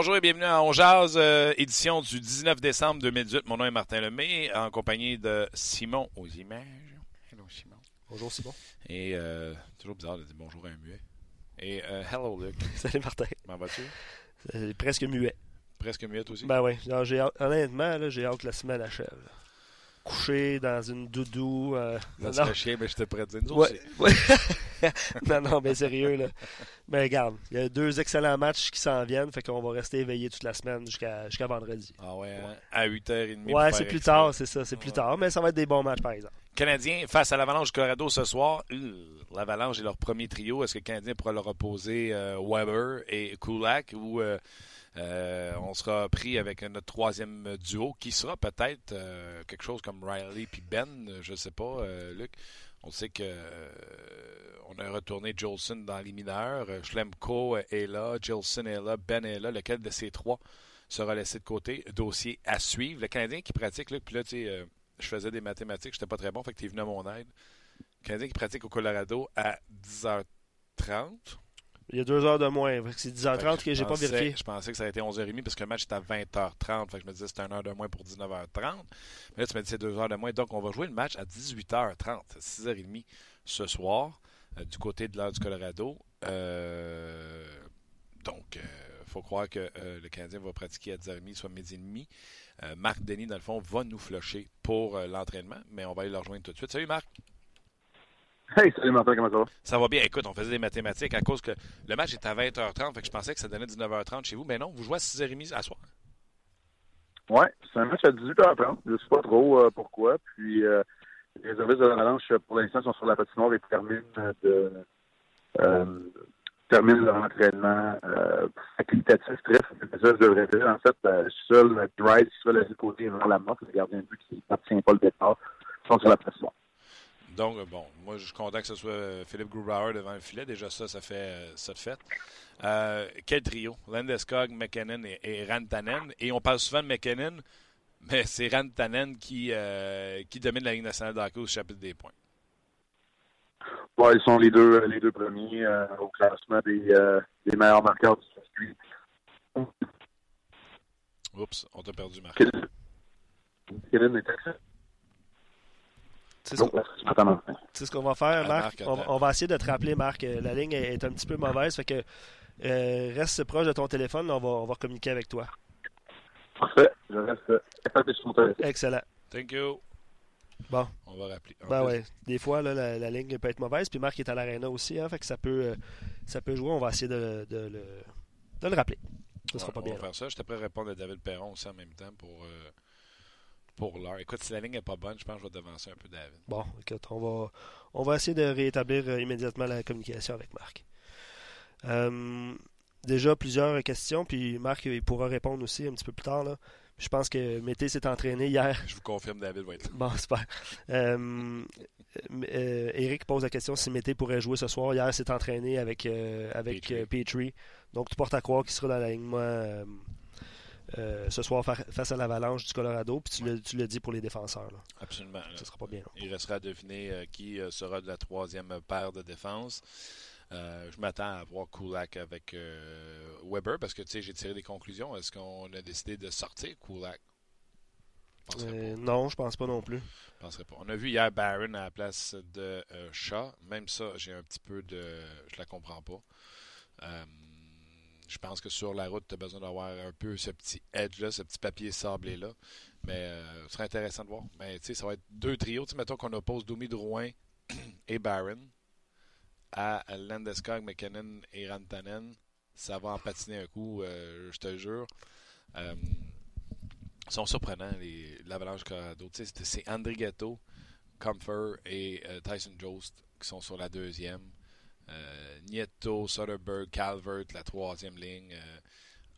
Bonjour et bienvenue à On Jazz, euh, édition du 19 décembre 2018. Mon nom est Martin Lemay, en compagnie de Simon aux images. Hello, Simon. Bonjour, Simon. Et euh, toujours bizarre de dire bonjour à un muet. Et euh, hello, Luc. Salut, Martin. Comment vas-tu? C'est presque muet. Presque muet aussi? Ben oui. Honnêtement, j'ai hâte que la semaine achève couché dans une doudou. Euh, dans non. chien, mais j'étais prêt à dire nous ouais, non, non, mais sérieux, là. Mais regarde, il y a deux excellents matchs qui s'en viennent, fait qu'on va rester éveillé toute la semaine jusqu'à jusqu'à vendredi. Ah ouais, hein? à 8h30. Ouais, c'est plus tard, c'est ça, c'est plus tard, mais ça va être des bons matchs, par exemple. Canadien face à l'Avalanche du Colorado ce soir. L'Avalanche est leur premier trio. Est-ce que le Canadien pourra leur opposer euh, Weber et Kulak ou euh, euh, on sera pris avec notre troisième duo qui sera peut-être euh, quelque chose comme Riley puis Ben, je ne sais pas, euh, Luc. On sait que on a retourné Jolson dans les mineurs. Schlemko est là, Jolson est là, Ben est là. Lequel de ces trois sera laissé de côté? Dossier à suivre. Le Canadien qui pratique, Luc, puis là, tu sais, je faisais des mathématiques, j'étais pas très bon, fait que tu es venu à mon aide. Le Canadien qui pratique au Colorado à 10h30. Il y a deux heures de moins. C'est 10h30 que, j'ai pas vérifié. Je pensais que ça a été 11h30 parce que le match était à 20h30. Fait que je me disais que c'était une heure de moins pour 19h30. Mais là, tu m'as dit c'est deux heures de moins. Donc, on va jouer le match à 18h30, 6h30 ce soir, euh, du côté de l'heure du Colorado. Euh, donc, il euh, faut croire que le Canadien va pratiquer à 10h30, soit midi et demi. Marc Denis, dans le fond, va nous flusher pour l'entraînement, mais on va aller le rejoindre tout de suite. Salut Marc! Hey, salut Martin, comment ça va? Ça va bien. Écoute, on faisait des mathématiques à cause que le match est à 20h30, fait que je pensais que ça donnait 19h30 chez vous. Mais non, vous jouez à 6h30 à soir. Oui, c'est un match à 18h30. Je ne sais pas trop euh, pourquoi. Puis euh, les services de l'Avalanche, pour l'instant, sont sur la patinoire et terminent de euh, terminent leur entraînement euh, facultatif, très facultatif, je devrais dire. En fait, euh, seul le drive qui sera laissé de côté vers la mort, le gardien de but qui n'appartient pas le départ, sont sur la patinoire. Donc, bon, moi, je suis content que ce soit euh, Philippe Grubauer devant le filet. Déjà, ça, ça fait euh, ça de fait. Euh, quel trio? Landeskog, McKinnon et, Rantanen. Et on parle souvent de McKinnon, mais c'est Rantanen qui, qui domine la Ligue nationale de hockey au chapitre des points. Ouais, ils sont les deux, les deux premiers au classement des, des, meilleurs marqueurs du circuit. Oups, on t'a perdu, Marc. McKinnon est excellent. C'est ce qu'on va faire, Marc. on, va essayer de te rappeler, Marc. Euh, la ligne est, un petit peu mauvaise. Fait que euh, reste proche de ton téléphone. On va, on va communiquer avec toi. Parfait. Je reste sur mon téléphone. Excellent. Thank you. Bon. On va rappeler. Ben ouais. Des fois, là, la, ligne peut être mauvaise. Puis Marc est à l'aréna aussi. Hein, fait que ça peut, euh, ça peut jouer. On va essayer de, de, le, de le rappeler. Ça sera pas on bien. On va faire ça. Je t'ai prêt à répondre à David Perron aussi en même temps pour pour l'heure. Écoute, si la ligne n'est pas bonne, je pense que je vais devancer un peu David. Bon, écoute, on va, on va essayer de rétablir euh, immédiatement la communication avec Marc. Euh, déjà plusieurs questions, puis Marc il pourra répondre aussi un petit peu plus tard. Là. Je pense que Mété s'est entraîné hier. Je vous confirme, David va être là. Bon, super. Euh, Eric pose la question si Mété pourrait jouer ce soir. Hier, s'est entraîné avec, avec Petrie. Petrie. Donc, tu portes à croire qu'il sera dans l'alignement euh, ce soir face à l'Avalanche du Colorado. Puis tu l'as dit pour les défenseurs. Absolument. Ce sera pas bien. Il restera à deviner euh, qui euh, sera de la troisième paire de défense. je m'attends à voir Kulak avec Weber parce que j'ai tiré des conclusions. Est-ce qu'on a décidé de sortir Kulak? Non, je pense pas non plus. pas. On a vu hier Barron à la place de Shaw. Même ça, j'ai un petit peu de. Je la comprends pas. Je pense que sur la route, tu as besoin d'avoir un peu ce petit edge-là, ce petit papier sablé-là. Mais euh, ce serait intéressant de voir. Mais tu sais, ça va être deux trios. Tu mettons qu'on oppose Doumi Drouin et Barron à Landeskog, McKinnon et Rantanen. Ça va en patiner un coup, euh, je te jure. Euh, ils sont surprenants, l'Avalanche Colorado. C'est André Ghetto, Comfort et Tyson Jost qui sont sur la deuxième. Euh, Nieto, Soderberg, Calvert, la troisième ligne. Euh,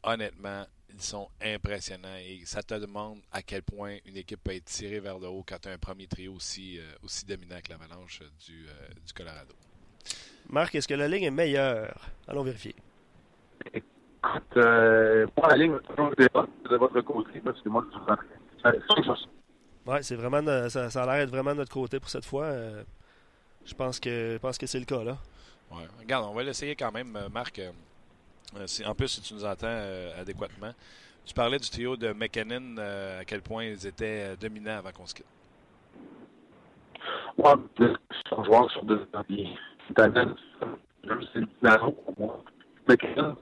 honnêtement, ils sont impressionnants et ça te demande à quel point une équipe peut être tirée vers le haut quand tu as un premier trio aussi, euh, aussi dominant que l'Avalanche du, du Colorado. Marc, est-ce que la ligne est meilleure? Allons vérifier. Écoute, pour la ligne, de votre côté, parce que moi, Ouais, c'est vraiment ça, ça, a l'air d'être vraiment de notre côté pour cette fois. je pense que je pense que c'est le cas là. Regarde, on va l'essayer quand même, euh, Marc. Euh, en plus, si tu nous entends adéquatement, tu parlais du trio de McKinnon, à quel point ils étaient dominants avant qu'on se quitte. Ouais, son joueur sur deux ans. c'est pour moi. McKinnon.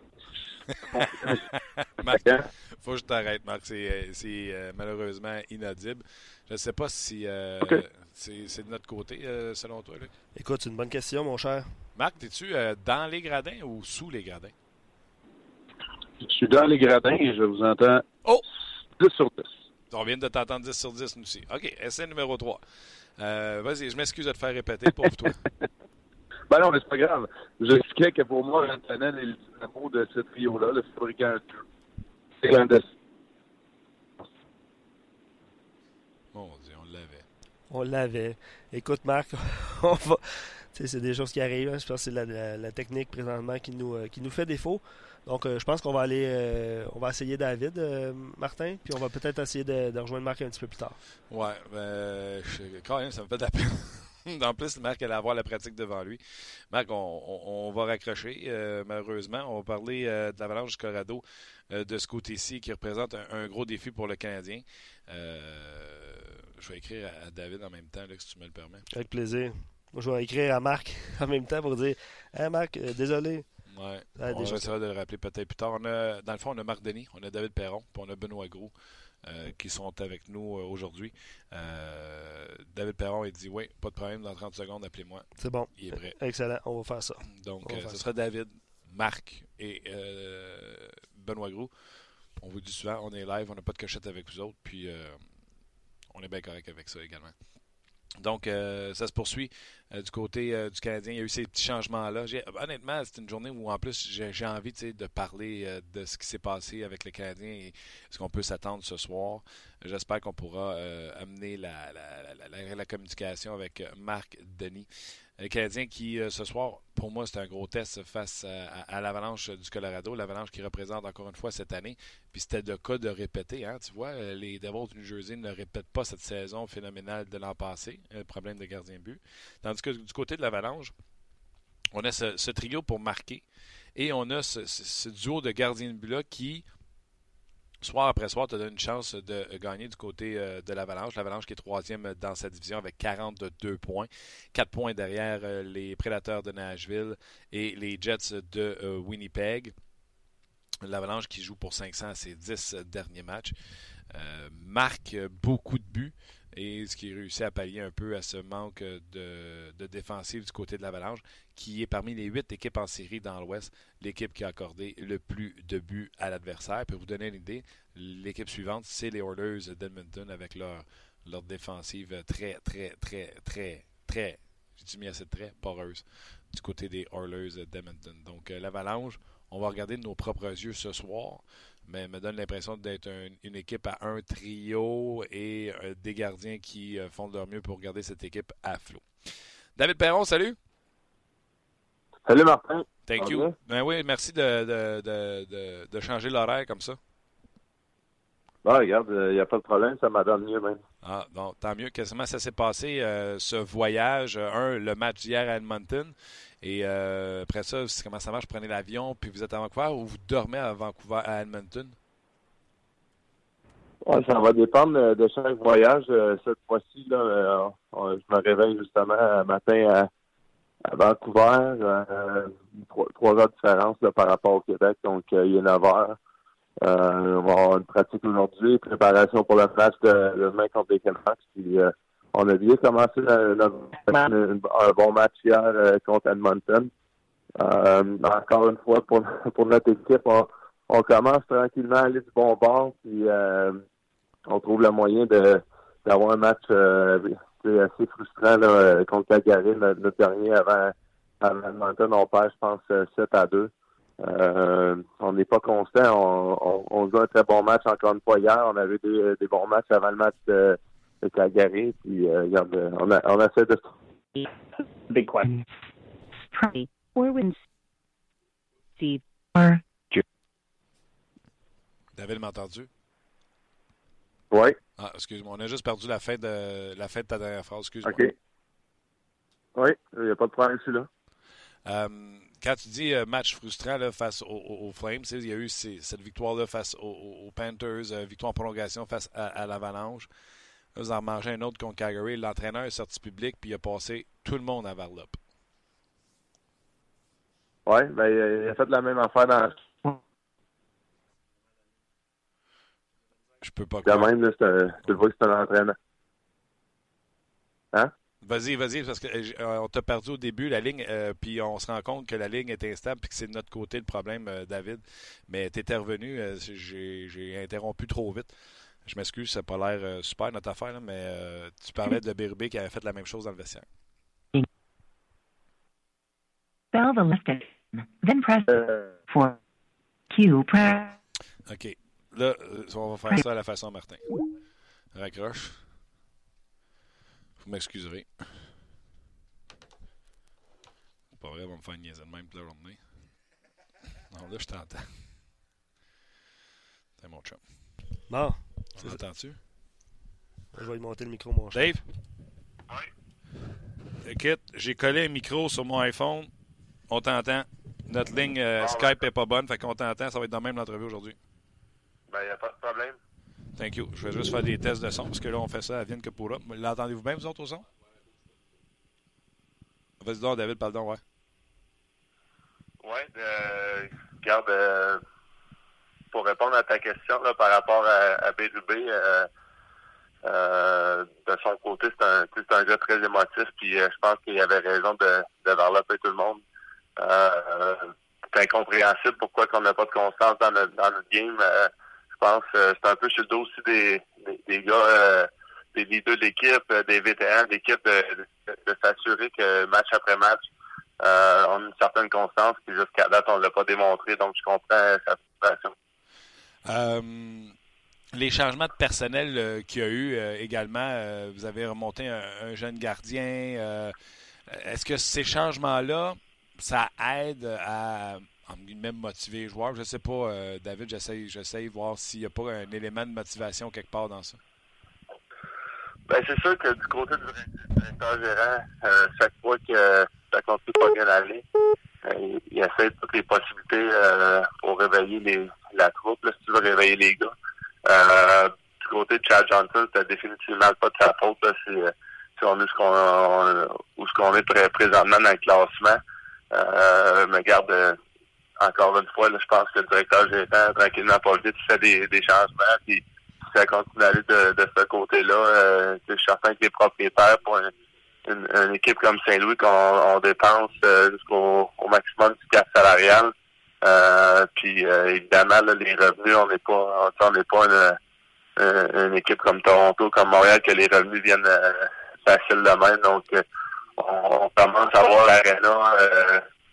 je t'arrête, Marc. C'est euh, euh, malheureusement inaudible. Je ne sais pas si euh, c'est de notre côté, selon toi. Luc. Écoute, c'est une bonne question, mon cher. Marc, es-tu dans les gradins ou sous les gradins? Je suis dans les gradins et je vous entends oh! 10 sur 10. On vient de t'entendre 10 sur 10, nous aussi. OK, essai numéro 3. Vas-y, je m'excuse de te faire répéter, pauvre toi. Ben non, mais c'est pas grave. J'expliquais que pour moi, Rantanen est le mot de ce trio-là, le fabricant on l'avait. On l'avait. Écoute, Marc, on va. C'est des choses qui arrivent. Hein. Je pense que c'est la, la, technique présentement qui nous, euh, qui nous fait défaut. Donc, euh, je pense qu'on va aller, euh, on va essayer David, Martin, puis on va peut-être essayer de, rejoindre Marc un petit peu plus tard. Ouais, ben, je, quand même, ça me fait de la peine. en plus, Marc allait avoir la pratique devant lui. Marc, on, va raccrocher, euh, malheureusement. On va parler euh, de l'Avalanche du Colorado euh, de ce côté-ci qui représente un, gros défi pour le Canadien. je vais écrire à, David en même temps, là, si tu me le permets. Avec plaisir. Moi, je vais écrire à Marc en même temps pour dire Hey Marc, désolé. Ouais. on va essayer de le rappeler peut-être plus tard. dans le fond, on a Marc Denis, on a David Perron, puis on a Benoît Gros. Euh, qui sont avec nous euh, aujourd'hui. Euh, David Perron, il dit Oui, pas de problème, dans 30 secondes, appelez-moi. C'est bon. Il est prêt. Excellent, on va faire ça. Donc, ce sera David, Marc et Benoît Gros. On vous dit souvent, on est live, on n'a pas de cachette avec vous autres, puis on est bien correct avec ça également. Donc, euh, ça se poursuit euh, du côté euh, du Canadien. Il y a eu ces petits changements-là. Honnêtement, c'est une journée où, en plus, j'ai envie de parler de ce qui s'est passé avec le Canadien et ce qu'on peut s'attendre ce soir. J'espère qu'on pourra amener la, la, communication avec Marc Denis. Les Canadiens qui, euh, ce soir, pour moi, c'est un gros test face à, l'Avalanche du Colorado, l'Avalanche qui représente encore une fois cette année. Puis c'était le cas de répéter. Hein, tu vois, euh, les Devils du New Jersey ne répètent pas cette saison phénoménale de l'an passé, le problème de gardien but. Tandis que du côté de l'Avalanche, on a ce, trio pour marquer et on a ce, duo de gardiens de but-là qui, soir après soir, te donne une chance de gagner du côté euh, de l'Avalanche. L'Avalanche qui est troisième dans sa division avec 42 points. 4 points derrière euh, les Prédateurs de Nashville et les Jets de euh, Winnipeg. L'Avalanche qui joue pour 500 à ses 10 derniers matchs. marque beaucoup de buts et ce qui réussit à pallier un peu à ce manque de, défensive du côté de l'Avalanche, qui est parmi les huit équipes en série dans l'Ouest, l'équipe qui a accordé le plus de buts à l'adversaire. Pour vous donner une idée, l'équipe suivante, c'est les Oilers d'Edmonton avec leur, défensive très, très, très, très, très, j'ai mis assez très poreuse du côté des Oilers d'Edmonton. Donc, euh, l'Avalanche, on va regarder de nos propres yeux ce soir mais me donne l'impression d'être une équipe à un trio et euh, des gardiens qui euh, font de leur mieux pour garder cette équipe à flot. David Perron, salut. Salut Martin. Thank you. Ben oui, merci de, de, changer l'horaire comme ça. Ben, regarde, il euh, n'y a pas de problème, ça m'a donné mieux même. Ah, bon, tant mieux. Comment ça s'est passé, ce voyage? Un, le match d'hier à Edmonton. Et euh, après ça, comment ça marche? Prenez l'avion, puis vous êtes à Vancouver ou vous dormez à Vancouver, à Edmonton? Ça va dépendre de chaque voyage. Euh, cette fois-ci, là, euh, je me réveille justement un matin à, Vancouver. trois, heures de différence par rapport au Québec, donc il est 9 heures. on va avoir une pratique aujourd'hui, préparation pour le match de demain contre les Canucks. Puis on a bien commencé un bon match hier euh, contre Edmonton. Euh, encore une fois, pour, pour notre équipe, on, commence tranquillement à aller du bon bord, puis euh, on trouve le moyen de d'avoir un match assez frustrant là, contre Calgary, notre, dernier avant, Edmonton. On perd, je pense, 7 à 2. on n'est pas constant. On, on, joue un très bon match encore une fois hier. On avait des, des bons matchs avant le match de, de Calgary. Puis, euh, regarde, on, a, on essaie de. Big question. David m'a entendu? Oui. Ah, excuse-moi, on a juste perdu la fin de la fin de ta dernière phrase, excuse-moi. OK. Oui, il n'y a pas de problème, celui-là. Euh, quand tu dis match frustrant là, face aux, Flames, il y a eu cette victoire-là face aux, Panthers, victoire en prolongation face à, l'Avalanche. Là, vous en mangez un autre contre Calgary. L'entraîneur est sorti public puis il a passé tout le monde à Varlop. Oui, ben, il a fait la même affaire dans Je peux pas Quand même, là, tu vois que c'est un entraîneur. Hein? Vas-y, vas-y, parce qu'on euh, t'a perdu au début, la ligne, euh, puis on se rend compte que la ligne est instable, puis que c'est de notre côté le problème, euh, David. Mais tu étais revenu, j'ai interrompu trop vite. Je m'excuse, ça n'a pas l'air super notre affaire, mais tu parlais de Bérubé qui avait fait la même chose dans le vestiaire. OK. Là, on va faire ça à la façon Martin. Raccroche. Vous m'excuserez. Pas vrai, on va me faire une niaiser de même toute la journée. Non, là, je t'entends. C'est mon chum. Bon. On entend-tu? Je vais lui monter le micro, mon Dave? Oui. Écoute, j'ai collé un micro sur mon iPhone. On t'entend. Notre ligne euh, ah, Skype n'est pas bonne, fait qu'on t'entend. Ça va être dans même l'entrevue aujourd'hui. Ben, il n'y a pas de problème. Thank you. Je vais juste faire des tests de son, parce que là, on fait ça à Vienne Capura. L'entendez-vous bien, vous autres, au son? Vas-y donc, David, pardon, ouais. Ouais, euh, regarde, euh, pour répondre à ta question là, par rapport à, à euh, euh, de son côté, c'est un, c'est un gars très émotif, puis je pense qu'il avait raison de, de développer tout le monde. c'est incompréhensible pourquoi on n'a pas de constance dans notre, dans notre game je pense. Euh, c'est un peu sur le dos aussi des, des, gars, euh, des leaders d'équipe, euh, des vétérans d'équipe, de, de, s'assurer que match après match, euh, on a une certaine constance. Puis jusqu'à date, on ne l'a pas démontré. Donc, je comprends sa frustration. Les changements de personnel qu'il y a eu également, vous avez remonté un, jeune gardien. Est-ce que ces changements-là, ça aide à même motiver les joueurs? Je ne sais pas, euh, David, j'essaie de voir s'il n'y a pas un élément de motivation quelque part dans ça. Ben, c'est sûr que du côté du directeur gérant, euh, chaque fois que ça continue pas bien aller, euh, il, essaie toutes les possibilités pour réveiller les, la troupe, si tu veux réveiller les gars. du côté de Chad Johnson, c'est définitivement pas de sa faute si, on est ce qu'on où ce qu'on est présentement dans le classement. mais garde encore une fois, là, je pense que le directeur général, tranquillement, pas vite, fait des, des changements. Puis, si ça continue d'aller de, de ce côté-là, euh, je suis certain que les propriétaires, pour une, une, équipe comme Saint-Louis, qu'on on dépense euh, jusqu'au au maximum du cap salarial. Euh, puis, euh, évidemment, là, les revenus, on n'est pas, on n'est pas une, une, équipe comme Toronto, comme Montréal, que les revenus viennent euh, de même. Donc, on, on commence à voir l'aréna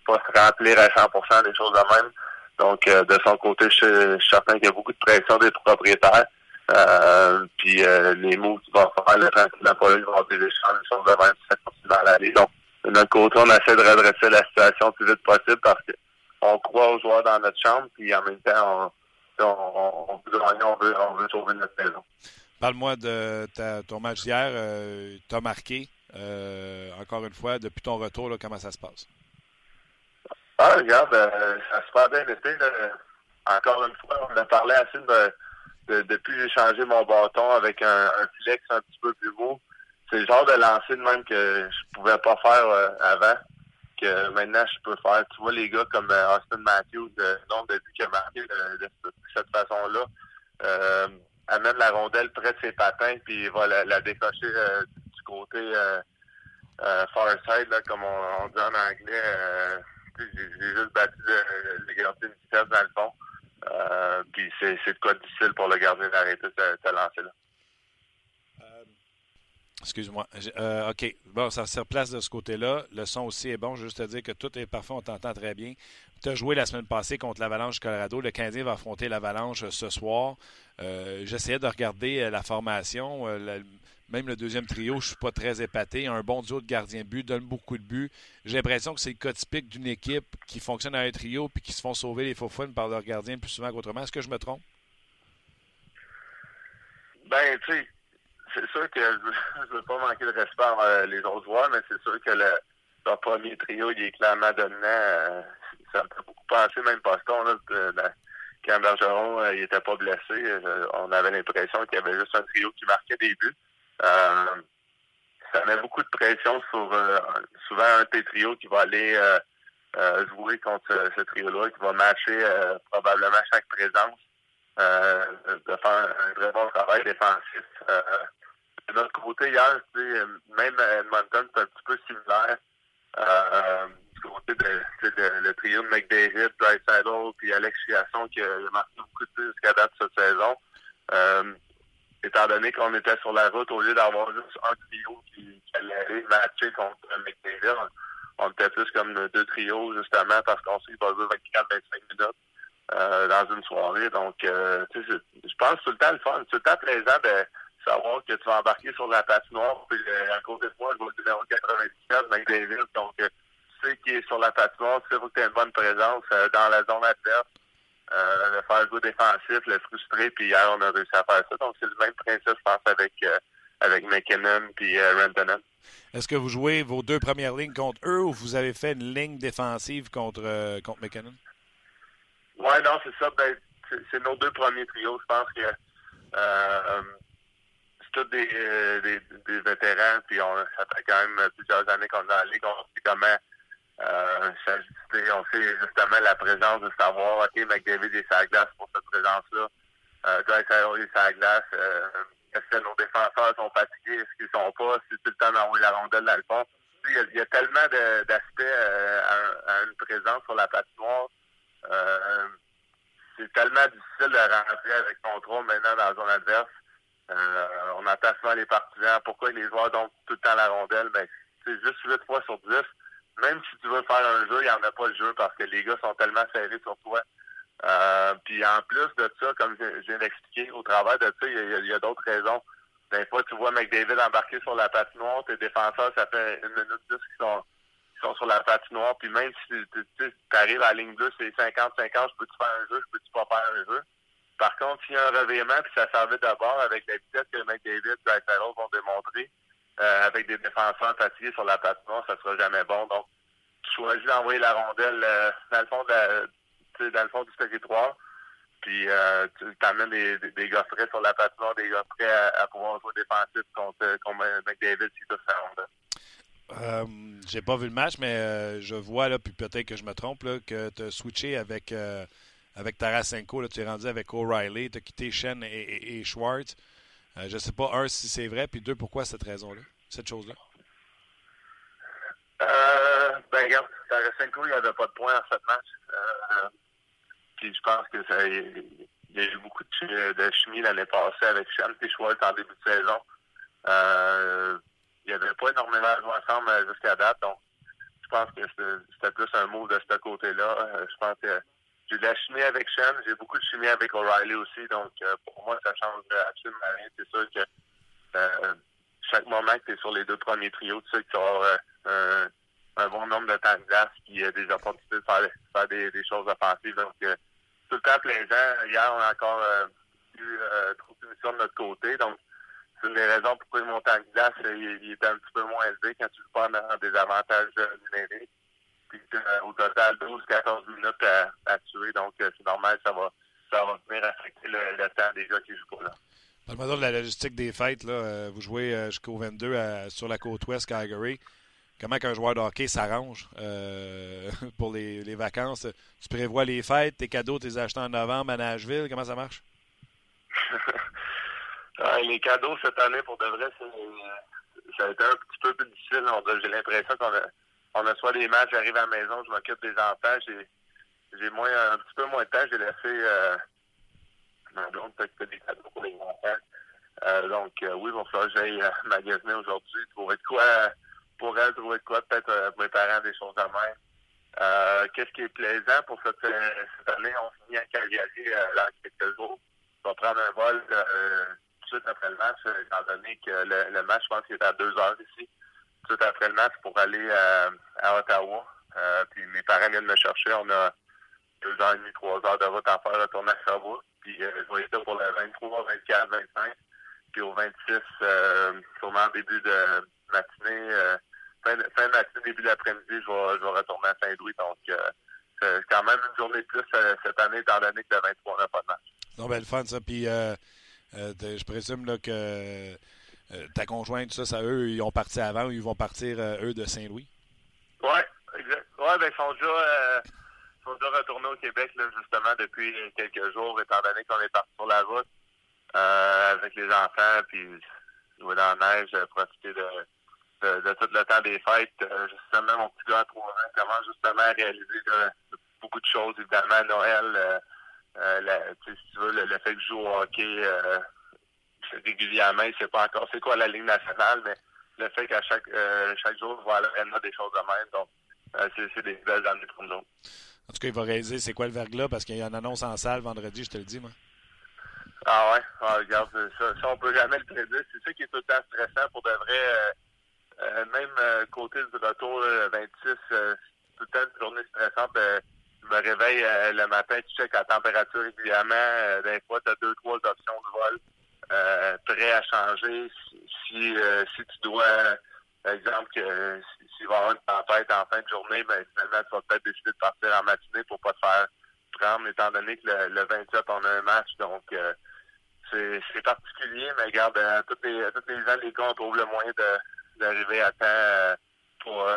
pas se remplir à 100% des choses de même. Donc, euh, de son côté, je, suis certain qu'il y a beaucoup de pression des propriétaires. Euh, puis euh, les mots qu'il va faire, le là, il va avoir des échanges, des choses de même, ça continue dans l'année. Donc, de notre côté, on essaie de redresser la situation le plus vite possible parce qu'on croit aux joueurs dans notre chambre, puis en même temps, on, on, on, veut, on veut sauver notre maison. Parle-moi de ta, ton match hier. tu as marqué, encore une fois, depuis ton retour, là, comment ça se passe? Ah, regarde, euh, ça se passe bien été. Encore une fois, on a parlé assez de, de depuis j'ai changé mon bâton avec un, un flex un petit peu plus beau. C'est le genre de lancer de même que je pouvais pas faire euh, avant, que maintenant je peux faire. Tu vois, les gars comme euh, Austin Matthews, le nombre de buts qu'il a marqué de, cette façon-là, euh, amène la rondelle près de ses patins, puis il va la, décocher du côté far side, là, comme on, on dit en anglais j'ai juste battu le, le gardien de vitesse dans le fond. Euh, puis c'est de quoi difficile pour le gardien d'arrêter ce, lancer-là. Euh, excuse-moi. Euh, OK. Bon, ça se replace de ce côté-là. Le son aussi est bon. Juste te dire que tout est parfait. On t'entend très bien. Tu as joué la semaine passée contre l'Avalanche Colorado. Le Canadien va affronter l'Avalanche ce soir. J'essayais de regarder la formation. Même le deuxième trio, je suis pas très épaté. Un bon duo de gardien but, donne beaucoup de buts. J'ai l'impression que c'est le cas typique d'une équipe qui fonctionne à un trio puis qui se font sauver les faux par leur gardien plus souvent qu'autrement. Est-ce que je me trompe? Ben, tu sais, c'est sûr que je ne veux pas manquer de respect à les autres joueurs, mais c'est sûr que le, premier trio, il est clairement dominant. Euh, ça me fait beaucoup penser, même Boston, là, de, quand Bergeron euh, il était pas blessé, euh, on avait l'impression qu'il y avait juste un trio qui marquait des buts. Euh, ça met beaucoup de pression sur souvent un des trios qui va aller jouer contre ce, trio-là, qui va matcher probablement chaque présence, de faire un très bon travail défensif. de notre côté, hier, même Edmonton, c'est un petit peu similaire du côté de, le trio de McDavid, Saddle puis Alex Chiasson qui a marqué beaucoup de jusqu'à date cette saison. Euh, étant donné qu'on était sur la route, au lieu d'avoir juste un trio qui, allait matcher contre McDavid, on, était plus comme deux trios justement parce qu'on sait qu'il va jouer 24-25 minutes euh, dans une soirée. Donc, euh, je, pense tout le temps le fun, tout le temps plaisant de savoir que tu vas embarquer sur la patinoire, puis euh, à côté de moi, je vois le numéro 97, McDavid. Donc, euh, sais qui est sur la patinoire, tu sais que tu as une bonne présence dans la zone adverse, euh, le faire jouer défensif, le frustrer, puis hier, on a réussi à faire ça. Donc, c'est le même principe, je pense, avec, euh, avec McKinnon puis euh, Est-ce que vous jouez vos deux premières lignes contre eux ou vous avez fait une ligne défensive contre, contre McKinnon? Oui, non, c'est ça. Ben, c'est nos deux premiers trios. Je pense que c'est tous des, des, des, vétérans, puis on, ça fait quand même plusieurs années qu'on est dans la ligue. On sait comment euh, on sait justement la présence de savoir, OK, McDavid est la glace pour cette présence-là. Euh, Dreisaitl est la glace. Euh, est-ce que nos défenseurs sont fatigués? Est-ce qu'ils sont pas? C'est tout le temps d'envoyer la rondelle dans le fond. Il y a, y a tellement d'aspects euh, à, une présence sur la patinoire. Euh, c'est tellement difficile de rentrer avec contrôle maintenant dans la zone adverse. Euh, on entend souvent les partisans. Pourquoi les joueurs donnent tout le temps la rondelle? Ben, c'est juste 8 fois sur 10 même si tu veux faire un jeu, il n'y en a pas le jeu parce que les gars sont tellement serrés sur toi. Euh, puis en plus de ça, comme je, viens d'expliquer, au travers de ça, il y a, d'autres raisons. Des fois, tu vois McDavid embarquer sur la patinoire, tes défenseurs, ça fait une minute dix qu'ils sont, sont sur la patinoire. Puis même si tu arrives à la ligne bleue, c'est 50-50, je peux-tu faire un jeu, je peux-tu pas faire un jeu? Par contre, s'il y a un revirement, puis ça servait d'abord avec la vitesse que McDavid et Dreisaitl vont démontrer, euh, avec des défenseurs fatigués sur la patinoire, ça sera jamais bon. Donc, tu choisis d'envoyer la rondelle euh, dans le fond de dans le fond du territoire. Puis euh, tu amènes des, des, des, gars frais sur la patinoire, des gars prêts à, pouvoir jouer défensif contre, contre McDavid qui doit faire rondelle. Euh, j'ai pas vu le match, mais je vois, là, puis peut-être que je me trompe, là, que tu as switché avec, avec Tarasenko. Tu es rendu avec O'Reilly, tu as quitté Shen et, et Schwartz. Euh, je sais pas, un, si c'est vrai, puis deux, pourquoi cette raison-là, cette chose-là? Euh, ben, regarde, Tarasenko, il avait pas de points en ce match. Euh, puis je pense que ça, il y a eu beaucoup de, de chimie l'année passée avec Sean et Schwartz en début de saison. Euh, il n'y avait pas énormément jouer ensemble jusqu'à date, donc je pense que c'était plus un mot de ce côté-là. Euh, je pense que j'ai de la chimie avec Shen, j'ai beaucoup de chimie avec O'Reilly aussi, donc euh, pour moi, ça change absolument rien. C'est sûr que euh, chaque moment que tu es sur les deux premiers trios, tu sais que tu euh, un bon nombre de temps de glace qui a des opportunités de faire, faire des, choses offensives. Donc, tout le temps plaisant. Hier, on a encore eu trop de de notre côté. Donc, c'est une des raisons pourquoi mon temps de glace il, il était un petit peu moins élevé quand tu joues pas dans des avantages numériques. Puis euh, au total, 12-14 minutes à, tuer. Donc, euh, c'est normal, ça va, ça va venir affecter le, temps des gars qui jouent pas là. Parle-moi de la logistique des fêtes. Là. Euh, vous jouez jusqu'au 22 sur la côte ouest, Calgary. Comment qu'un joueur de hockey s'arrange pour les, les, vacances? Tu prévois les fêtes, tes cadeaux, tes achètes en novembre à Nashville. Comment ça marche? les cadeaux cette année, pour de vrai, ça a été un petit peu plus difficile. J'ai l'impression qu'on a on a soit des matchs, j'arrive à la maison, je m'occupe des enfants, j'ai j'ai moins un petit peu moins de temps, j'ai laissé euh, ma blonde s'occuper des cadeaux pour les enfants. Euh, donc euh, oui, falloir que j'aille euh, magasiner aujourd'hui, trouver de quoi pour elle, trouver de quoi peut-être euh, mes parents des choses à même. Euh, Qu'est-ce qui est plaisant pour cette, cette année? On finit à Calgary dans quelques jours. On va prendre un vol tout suite après le match, étant donné que le, match, je pense qu'il est à deux heures ici tout après le match pour aller euh, à Ottawa. Euh, puis mes parents viennent me chercher. On a deux heures et demie, trois heures de route à faire, retourner à Sherbrooke. Puis euh, je vais être là pour le 23, 24, 25. Puis au 26, euh, sûrement début de matinée, fin, de, matinée, début d'après-midi, je vais, je vais retourner à Saint-Louis. Donc, c'est quand même une journée de plus cette année, étant donné que le 23 n'a pas de match. Non, ben le fun, ça. Puis, je présume que ta conjointe, ça, ça, eux, ils ont parti avant ou ils vont partir, eux, de Saint-Louis? Oui, exact. Ouais, ben, ils sont déjà sont déjà retournés au Québec, là, justement, depuis quelques jours, étant donné qu'on est parti sur la route euh, avec les enfants, puis jouer dans la neige, profiter de, de, tout le temps des fêtes. Euh, justement, mon petit gars 3 ans commence justement réaliser beaucoup de choses, évidemment, Noël, euh, euh la, si tu veux, le, fait que je joue au hockey euh, régulièrement, il sait pas encore c'est quoi la ligne nationale, mais le fait qu'à chaque chaque jour, voilà, il y a des choses de même. Donc, c'est des belles années pour nous. En tout cas, il va réaliser c'est quoi le verglas parce qu'il y a une annonce en salle vendredi, je te le dis, moi. Ah ouais, ah, regarde, ça, ça, on peut jamais le prédire. C'est ça qui est tout le temps stressant pour de vrai. Euh, euh même euh, côté du retour, le 26, euh, tout le temps une journée stressante. Je me réveille le matin, tu checkes la température régulièrement. des fois, tu as deux, trois options de vol prêts à changer. Si, si, si tu dois par exemple, que s'il va y avoir une tempête en fin de journée, ben finalement, tu vas peut-être décider de partir en matinée pour pas te faire prendre, étant donné que le, le 27, on a un match. Donc, euh, c'est particulier, mais regarde, euh, tous les, toutes les ans, les gars, on trouve le moyen d'arriver à temps euh, pour,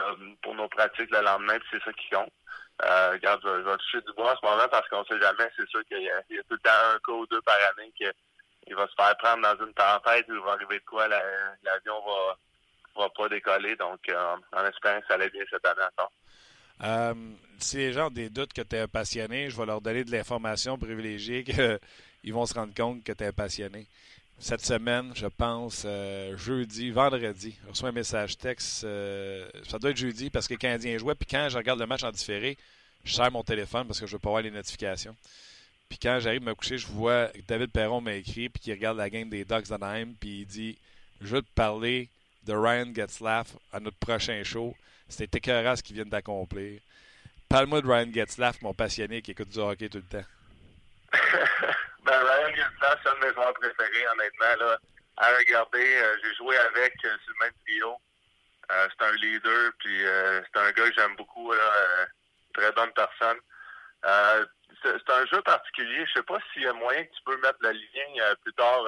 pour nos pratiques le lendemain, puis c'est ça qui compte. Euh, regarde, je, vais toucher du bois en ce moment parce qu'on sait jamais. C'est sûr qu'il y, a tout le temps un cas ou deux par année qu'il va se faire prendre dans une tempête ou il va arriver de quoi, l'avion va va pas décoller. Donc, euh, en espérant que ça allait bien cette année encore. Euh, si les gens ont des doutes que tu es un passionné, je vais leur donner de l'information privilégiée qu'ils vont se rendre compte que tu es un passionné. Cette semaine, je pense, euh, jeudi, vendredi, je reçois un message texte. ça doit être jeudi parce que le Canadien jouait. Puis quand je regarde le match en différé, je sers mon téléphone parce que je veux pas voir les notifications. Puis quand j'arrive me coucher, je vois que David Perron m'a écrit puis qu'il regarde la game des Ducks d'Anaheim puis il dit Je veux te parler de Ryan Getzlaff à notre prochain show. C'était écœurant ce qu'ils viennent d'accomplir. Parle-moi de Ryan Getzlaff, mon passionné qui écoute du hockey tout le temps. ben, Ryan Getzlaff, c'est un de mes joueurs préférés, honnêtement. Là. À regarder, euh, j'ai joué avec euh, le même trio. Euh, c'est un leader, puis c'est un gars que j'aime beaucoup. Là, très bonne personne. c'est un jeu particulier. Je sais pas s'il y a moyen que tu peux mettre la ligne plus tard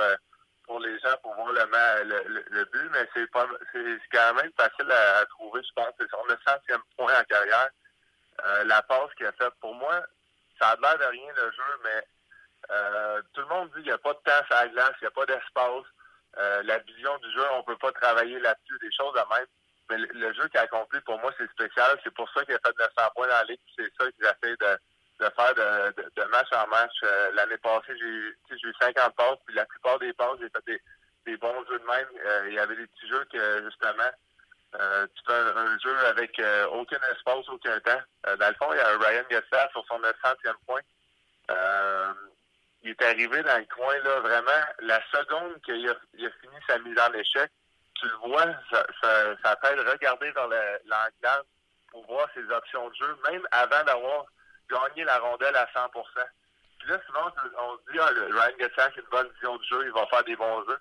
pour les gens pour voir le, le, but, mais c'est pas c'est quand même facile à, trouver, je pense. C'est son centième point en carrière. Euh, la passe qu'il a faite, pour moi, ça a l'air de rien le jeu, mais euh, tout le monde dit qu'il n'y a pas de temps sur la glace, il n'y a pas d'espace. Euh, la vision du jeu, on ne peut pas travailler là-dessus, des choses de même. Mais le, jeu qu'il a accompli, pour moi, c'est spécial. C'est pour ça qu'il a fait 900 points dans la ligue. C'est ça qu'il a fait de de faire de, de, match en match. Euh, l'année passée, j'ai eu 50 passes, puis la plupart des passes, j'ai fait des, des, bons jeux de même. Euh, il y avait des petits jeux que, justement, euh, tu fais un, jeu avec aucun espace, aucun temps. dans le fond, il y a Ryan Gessler sur son 900e point. Il est arrivé dans le coin, là, vraiment, la seconde qu'il a, il a fini sa mise en échec, tu le vois, ça, ça, ça à regarder l'enclave pour voir ses options de jeu, même avant d'avoir gagner la rondelle à 100% Puis là, souvent, on se dit, ah, Ryan Getzlaff a une bonne vision du jeu, il va faire des bons jeux.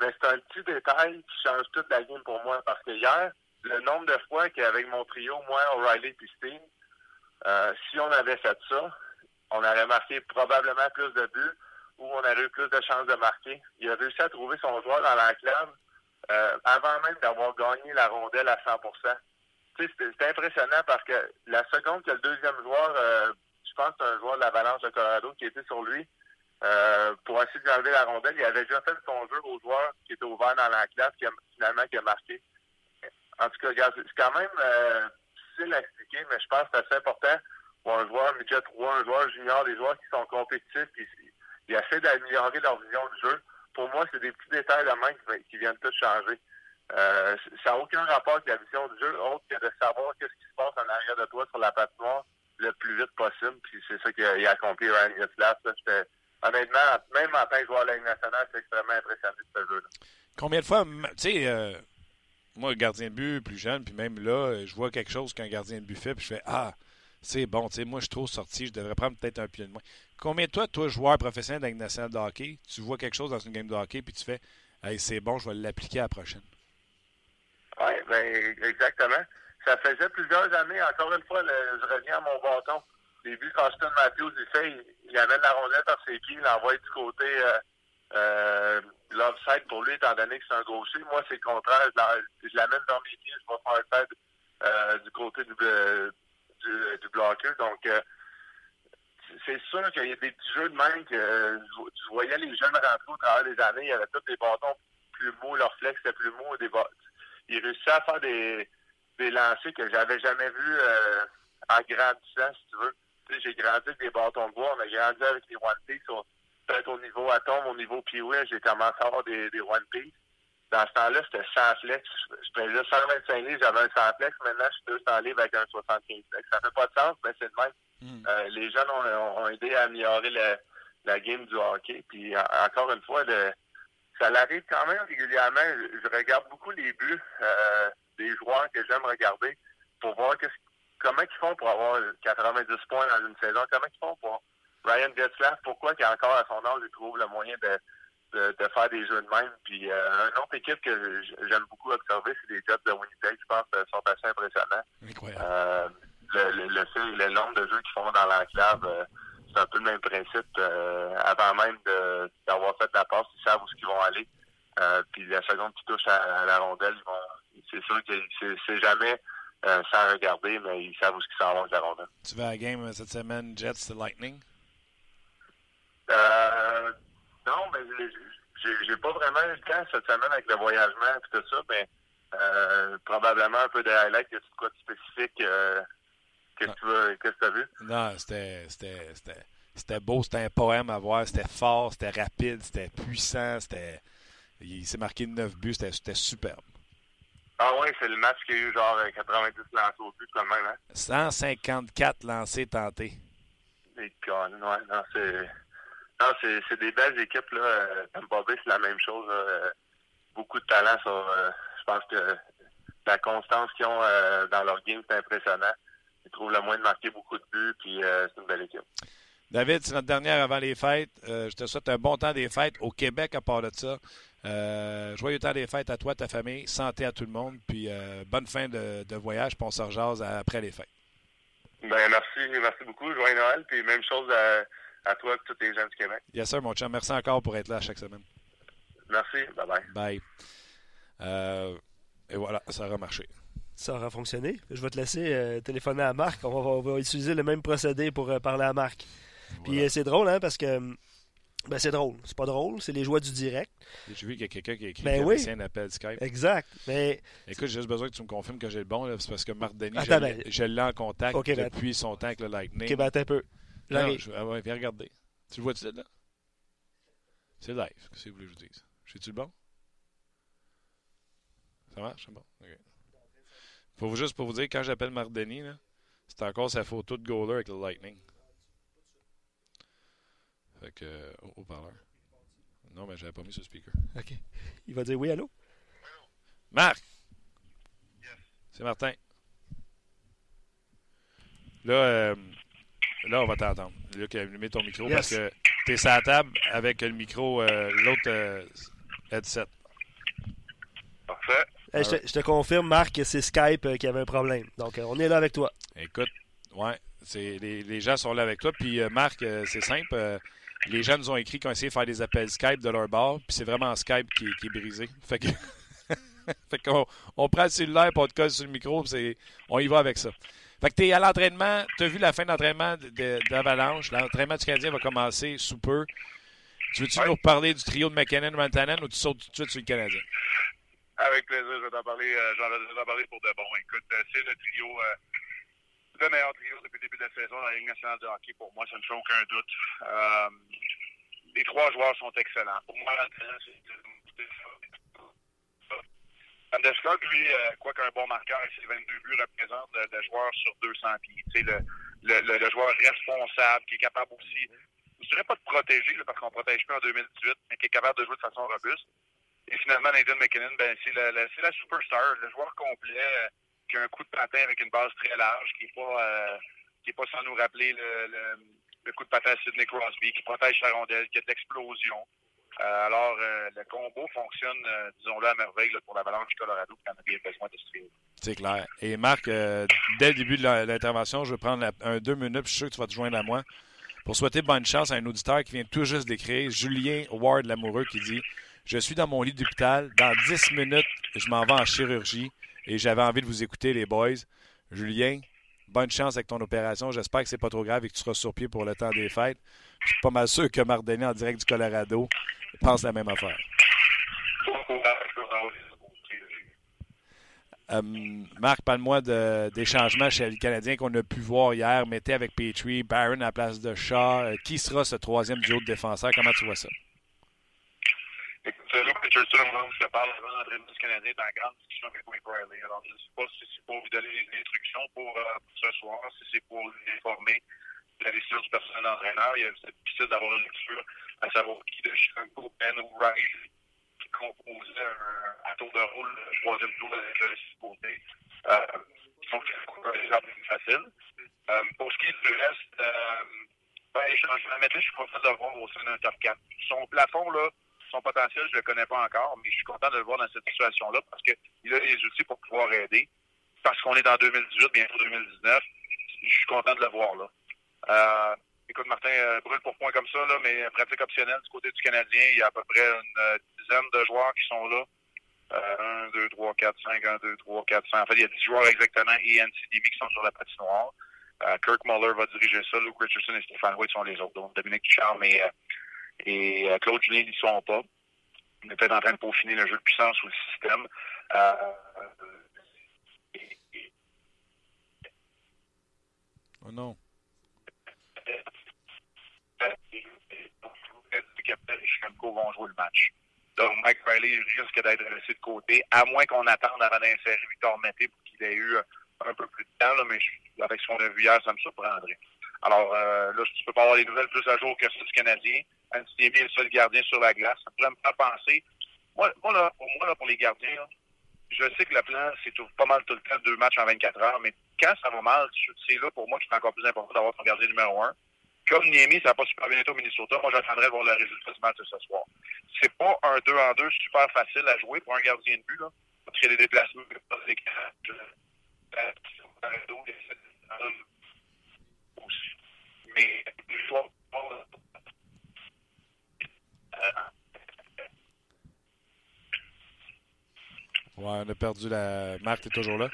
Mais c'est un petit détail qui change toute la game pour moi. Parce que hier, le nombre de fois qu'avec mon trio, moi, O'Reilly et Steen, euh, si on avait fait ça, on aurait marqué probablement plus de buts ou on aurait eu plus de chances de marquer. Il a réussi à trouver son joueur dans l'enclave euh, avant même d'avoir gagné la rondelle à 100% c'était impressionnant parce que la seconde que le deuxième joueur, euh, je pense que c'est un joueur de l'Avalanche de Colorado qui était sur lui, euh, pour essayer de garder la rondelle, il avait déjà fait son jeu au joueur qui était ouvert dans la classe, qui a, finalement qui a marqué. En tout cas, c'est quand même difficile à expliquer, mais je pense que c'est assez important pour un joueur midget 3, un joueur junior, des joueurs qui sont compétitifs, qui, qui essaient d'améliorer leur vision du jeu. Pour moi, c'est des petits détails de même qui, qui viennent tout changer. Euh, ça n'a aucun rapport avec la vision du jeu, autre que de savoir qu'est-ce qui se passe en arrière de toi sur la patinoire le plus vite possible. Puis c'est ça qu'il a, accompli Ryan Getzlaff. Honnêtement, même en tant que joueur de la Ligue nationale, c'est extrêmement impressionnant ce jeu-là. Combien de fois, tu sais, euh, moi, gardien de but plus jeune, puis même là, je vois quelque chose qu'un gardien de but fait, puis je fais Ah, c'est bon, tu sais, moi, je suis trop sorti, je devrais prendre peut-être un pied de moins. Combien de toi, toi, joueur professionnel de la Ligue nationale de hockey, tu vois quelque chose dans une game de hockey, puis tu fais Hey, c'est bon, je vais l'appliquer à la prochaine? Oui, ben exactement. Ça faisait plusieurs années, encore une fois, je reviens à mon bâton. les buts qu'Austin Matthews il fait, il, amène la rondelle par ses pieds, il l'envoie du côté euh, euh, l'offside pour lui, étant donné que c'est un gaucher. Moi, c'est le contraire. Je l'amène dans mes pieds, je vais faire tête euh, du côté du, du, bloqueur. Donc, euh, c'est sûr qu'il y a des petits jeux de main que je, voyais les jeunes rentrer au travers des années. Il y avait tous des bâtons plus mous, leur flex était plus mou. Des ils réussissaient à faire des, des lancers que j'avais jamais vus euh, en grandissant, si tu veux. Tu sais, j'ai grandi avec des bâtons de bois, on a grandi avec des One Piece. Peut-être au niveau atome, au niveau Pee-Wee, j'ai commencé à avoir des, des One Piece. Dans ce temps-là, c'était 100 flex. Je faisais 125 livres, j'avais un 100 flex. Maintenant, je suis 200 livres avec un 75 flex. Ça fait pas de sens, mais c'est le même. Mm. Euh, les jeunes ont, ont, aidé à améliorer le, la game du hockey. Puis encore une fois, le, ça l'arrive quand même régulièrement. Je, regarde beaucoup les buts euh, des joueurs que j'aime regarder pour voir comment ils font pour avoir 90 points dans une saison. Comment ils font pour Ryan Getzlaff, pourquoi qu'il encore à son âge, il trouve le moyen de, de, faire des jeux de même. Puis euh, une autre équipe que j'aime beaucoup observer, c'est les Jets de Winnipeg. Je pense qu'ils sont assez impressionnants. Incroyable. Euh, le, le, le, le, nombre de jeux qu'ils font dans l'enclave, euh, c'est un peu le même principe. Euh, avant même d'avoir fait la passe, ils savent où ils vont aller. Euh, puis la seconde qui touche à, la rondelle, ils vont. C'est sûr que c'est jamais euh, sans regarder, mais ils savent où ils s'en vont avec la rondelle. Tu vas à la game cette semaine, Jets Lightning? Euh, non, mais j'ai pas vraiment eu le temps cette semaine avec le voyagement et tout ça, mais euh, probablement un peu de highlights, y a quoi de spécifique euh, Qu'est-ce que tu as vu? Non, c'était c'était beau, c'était un poème à voir, c'était fort, c'était rapide, c'était puissant, c'était. Il s'est marqué 9 buts, c'était superbe. Ah oui, c'est le match qui a eu genre 90 lancés au but quand même, hein? 154 lancés tentés. Et ouais, non, c'est. Non, c'est des belles équipes, là. Euh, Tampa Bay, c'est la même chose. Euh, beaucoup de talent. Euh, je pense que la constance qu'ils ont dans leur game, c'est impressionnant. Ils trouvent le moyen de marquer beaucoup de buts, puis c'est une belle équipe. David, c'est notre dernière avant les fêtes. je te souhaite un bon temps des fêtes au Québec à part de ça. joyeux temps des fêtes à toi, ta famille, santé à tout le monde, puis bonne fin de, voyage, puis on se rejase après les fêtes. Ben merci, merci beaucoup. Joyeux Noël, puis même chose à à toi et tous les gens du Québec. Yes, sir, mon chum. Merci encore pour être là chaque semaine. Merci. Bye-bye. Bye. Euh, et voilà, ça aura marché. Ça aura fonctionné. Je vais te laisser euh, téléphoner à Marc. On va, utiliser le même procédé pour euh, parler à Marc. Puis c'est drôle, hein, parce que. Ben, c'est drôle. C'est pas drôle, c'est les joies du direct. J'ai vu qu'il y a quelqu'un qui a écrit ben oui. un appel Skype. Exact. Mais... Écoute, j'ai juste besoin que tu me confirmes que j'ai le bon. C'est parce que Marc Denis, ben- je l'ai en contact ben- depuis son temps avec le Lightning. Ok, ben, un peu. Non, je, ah ouais, viens regarder. Tu le vois-tu là? C'est live. Qu'est-ce que vous voulez que je vous dise? J'ai-tu le bon? Ça marche? C'est bon. OK. Faut juste pour vous dire, quand j'appelle Mardeni, c'est encore sa photo de goaler avec le Lightning. Fait que, euh, au parleur Non, mais j'avais pas mis ce speaker. OK. Il va dire oui, allô? Marc! Yes. C'est Martin. Là, euh, Là, on va t'entendre. Luc, mets ton micro parce que tu es sur la table avec le micro, euh, l'autre euh, headset. Parfait. je, te, confirme, Marc, que c'est Skype euh, qui avait un problème. Donc, on est là avec toi. Écoute, ouais, c'est, les, gens sont là avec toi. Puis, Marc, c'est simple. les gens nous ont écrit qu'ils ont essayé de faire des appels Skype de leur bord. Puis, c'est vraiment Skype qui, qui, est brisé. Fait que. fait qu'on on prend le cellulaire, puis on te colle sur le micro, puis on y va avec ça. Fait que tu es à l'entraînement, tu as vu la fin d'entraînement d'Avalanche. L'entraînement du Canadien va commencer sous peu. Tu veux-tu nous parler du trio de McKinnon-Rantanen ou tu sautes tout de suite sur le Canadien? Avec plaisir, je vais t'en parler, euh, j'en parler pour de bon. Écoute, euh, c'est le trio, euh, le meilleur trio depuis le début de la saison dans la Ligue nationale de hockey pour moi, ça ne fait aucun doute. les trois joueurs sont excellents. Pour moi, c'est Landeskog, lui, euh, quoi qu'un bon marqueur avec ses 22 buts, représente le, joueur sur 200 pieds. Le, le, le, joueur responsable, qui est capable aussi, je dirais pas de protéger, parce qu'on protège plus en 2018, mais qui est capable de jouer de façon robuste. Et finalement, Nathan McKinnon, ben, c'est la, superstar, le joueur complet, euh, qui a un coup de patin avec une base très large, qui n'est pas, euh, pas sans nous rappeler le, le, le coup de patin à Sidney Crosby, qui protège sa rondelle, qui a de l'explosion. Euh, alors, euh, le combo fonctionne, euh, disons-le, à merveille pour l'Avalanche Colorado, qui en a bien besoin de se C'est clair. Et Marc, dès le début de l'intervention, je vais prendre un deux minutes, je suis sûr que tu vas te joindre à moi, pour souhaiter bonne chance à un auditeur qui vient tout juste d'écrire, Julien Ward Lamoureux, qui dit Je suis dans mon lit d'hôpital, dans 10 minutes, je m'en vais en chirurgie et j'avais envie de vous écouter, les boys. Julien, bonne chance avec ton opération. J'espère que c'est pas trop grave et que tu seras sur pied pour le temps des fêtes. Je suis pas mal sûr que Marc Denis, en direct du Colorado, pense la même affaire. Euh, Marc, parle-moi des changements chez les Canadiens qu'on a pu voir hier. Mettez avec Petrie, Barron à la place de Shaw. Euh, qui sera ce troisième duo de défenseurs? Comment tu vois ça? Écoute, Luke Richardson, je parle avant l'entraînement du Canadien, dans la grande discussion avec Wayne Riley. Alors, je ne sais pas si c'est pour lui donner des instructions pour, euh, ce soir, si c'est pour lui informer de la décision du personnel d'entraîneur. Il y a cette difficile d'avoir une lecture à savoir qui de Chicago, Ben ou Riley composait un, tour de rôle, le troisième tour de la côté. Euh, donc, c'est un exemple plus facile. Euh, pour ce qui est du reste, euh, ben, maintenant, je suis content de le voir au sein d'un top 4. Son plafond, là, son potentiel, je ne le connais pas encore, mais je suis content de le voir dans cette situation-là parce qu'il a les outils pour pouvoir aider. Parce qu'on est en 2018, bientôt 2019, je suis content de le voir là. Euh, Écoute, Martin, euh, brûle pour point comme ça, là, mais pratique optionnelle du côté du Canadien, il y a à peu près une euh, dizaine de joueurs qui sont là. Euh, 1, 2, 3, 4, 5, 1, 2, 3, 4, 5. En fait, il y a 10 joueurs exactement et NCDB qui sont sur la patinoire. Kirk Muller va diriger ça. Luke Richardson et Stéphane White sont les autres. Donc, Dominique Charme et, et euh, Claude Julien n'y sont pas. On est peut-être en train de peaufiner le jeu de puissance ou le système. Euh, oh non. et Chicago vont jouer le match. Donc, Mike Riley risque d'être laissé de côté, à moins qu'on attende avant d'insérer Victor Mété pour qu'il ait eu un peu plus de temps, là, mais avec ce qu'on a vu hier, ça me surprendrait. Alors, euh, là, tu peux pas avoir les nouvelles plus à jour que ça du Canadien. Anthony est le seul gardien sur la glace. Ça me faire penser. Moi, moi là, pour moi, là, pour les gardiens, je sais que le plan, c'est pas mal tout le temps deux matchs en 24 heures, mais quand ça va mal, c'est là pour moi qu'il est encore plus important d'avoir ton gardien numéro un. Comme Niemi, ça n'a pas super bien été au Minnesota, moi j'attendrai voir le résultat du match ce soir. C'est pas un 2 en 2 super facile à jouer pour un gardien de but, là, parce qu'il y a des déplacements, aussi. Mais Ouais, on a perdu la. Marc, t'es toujours là?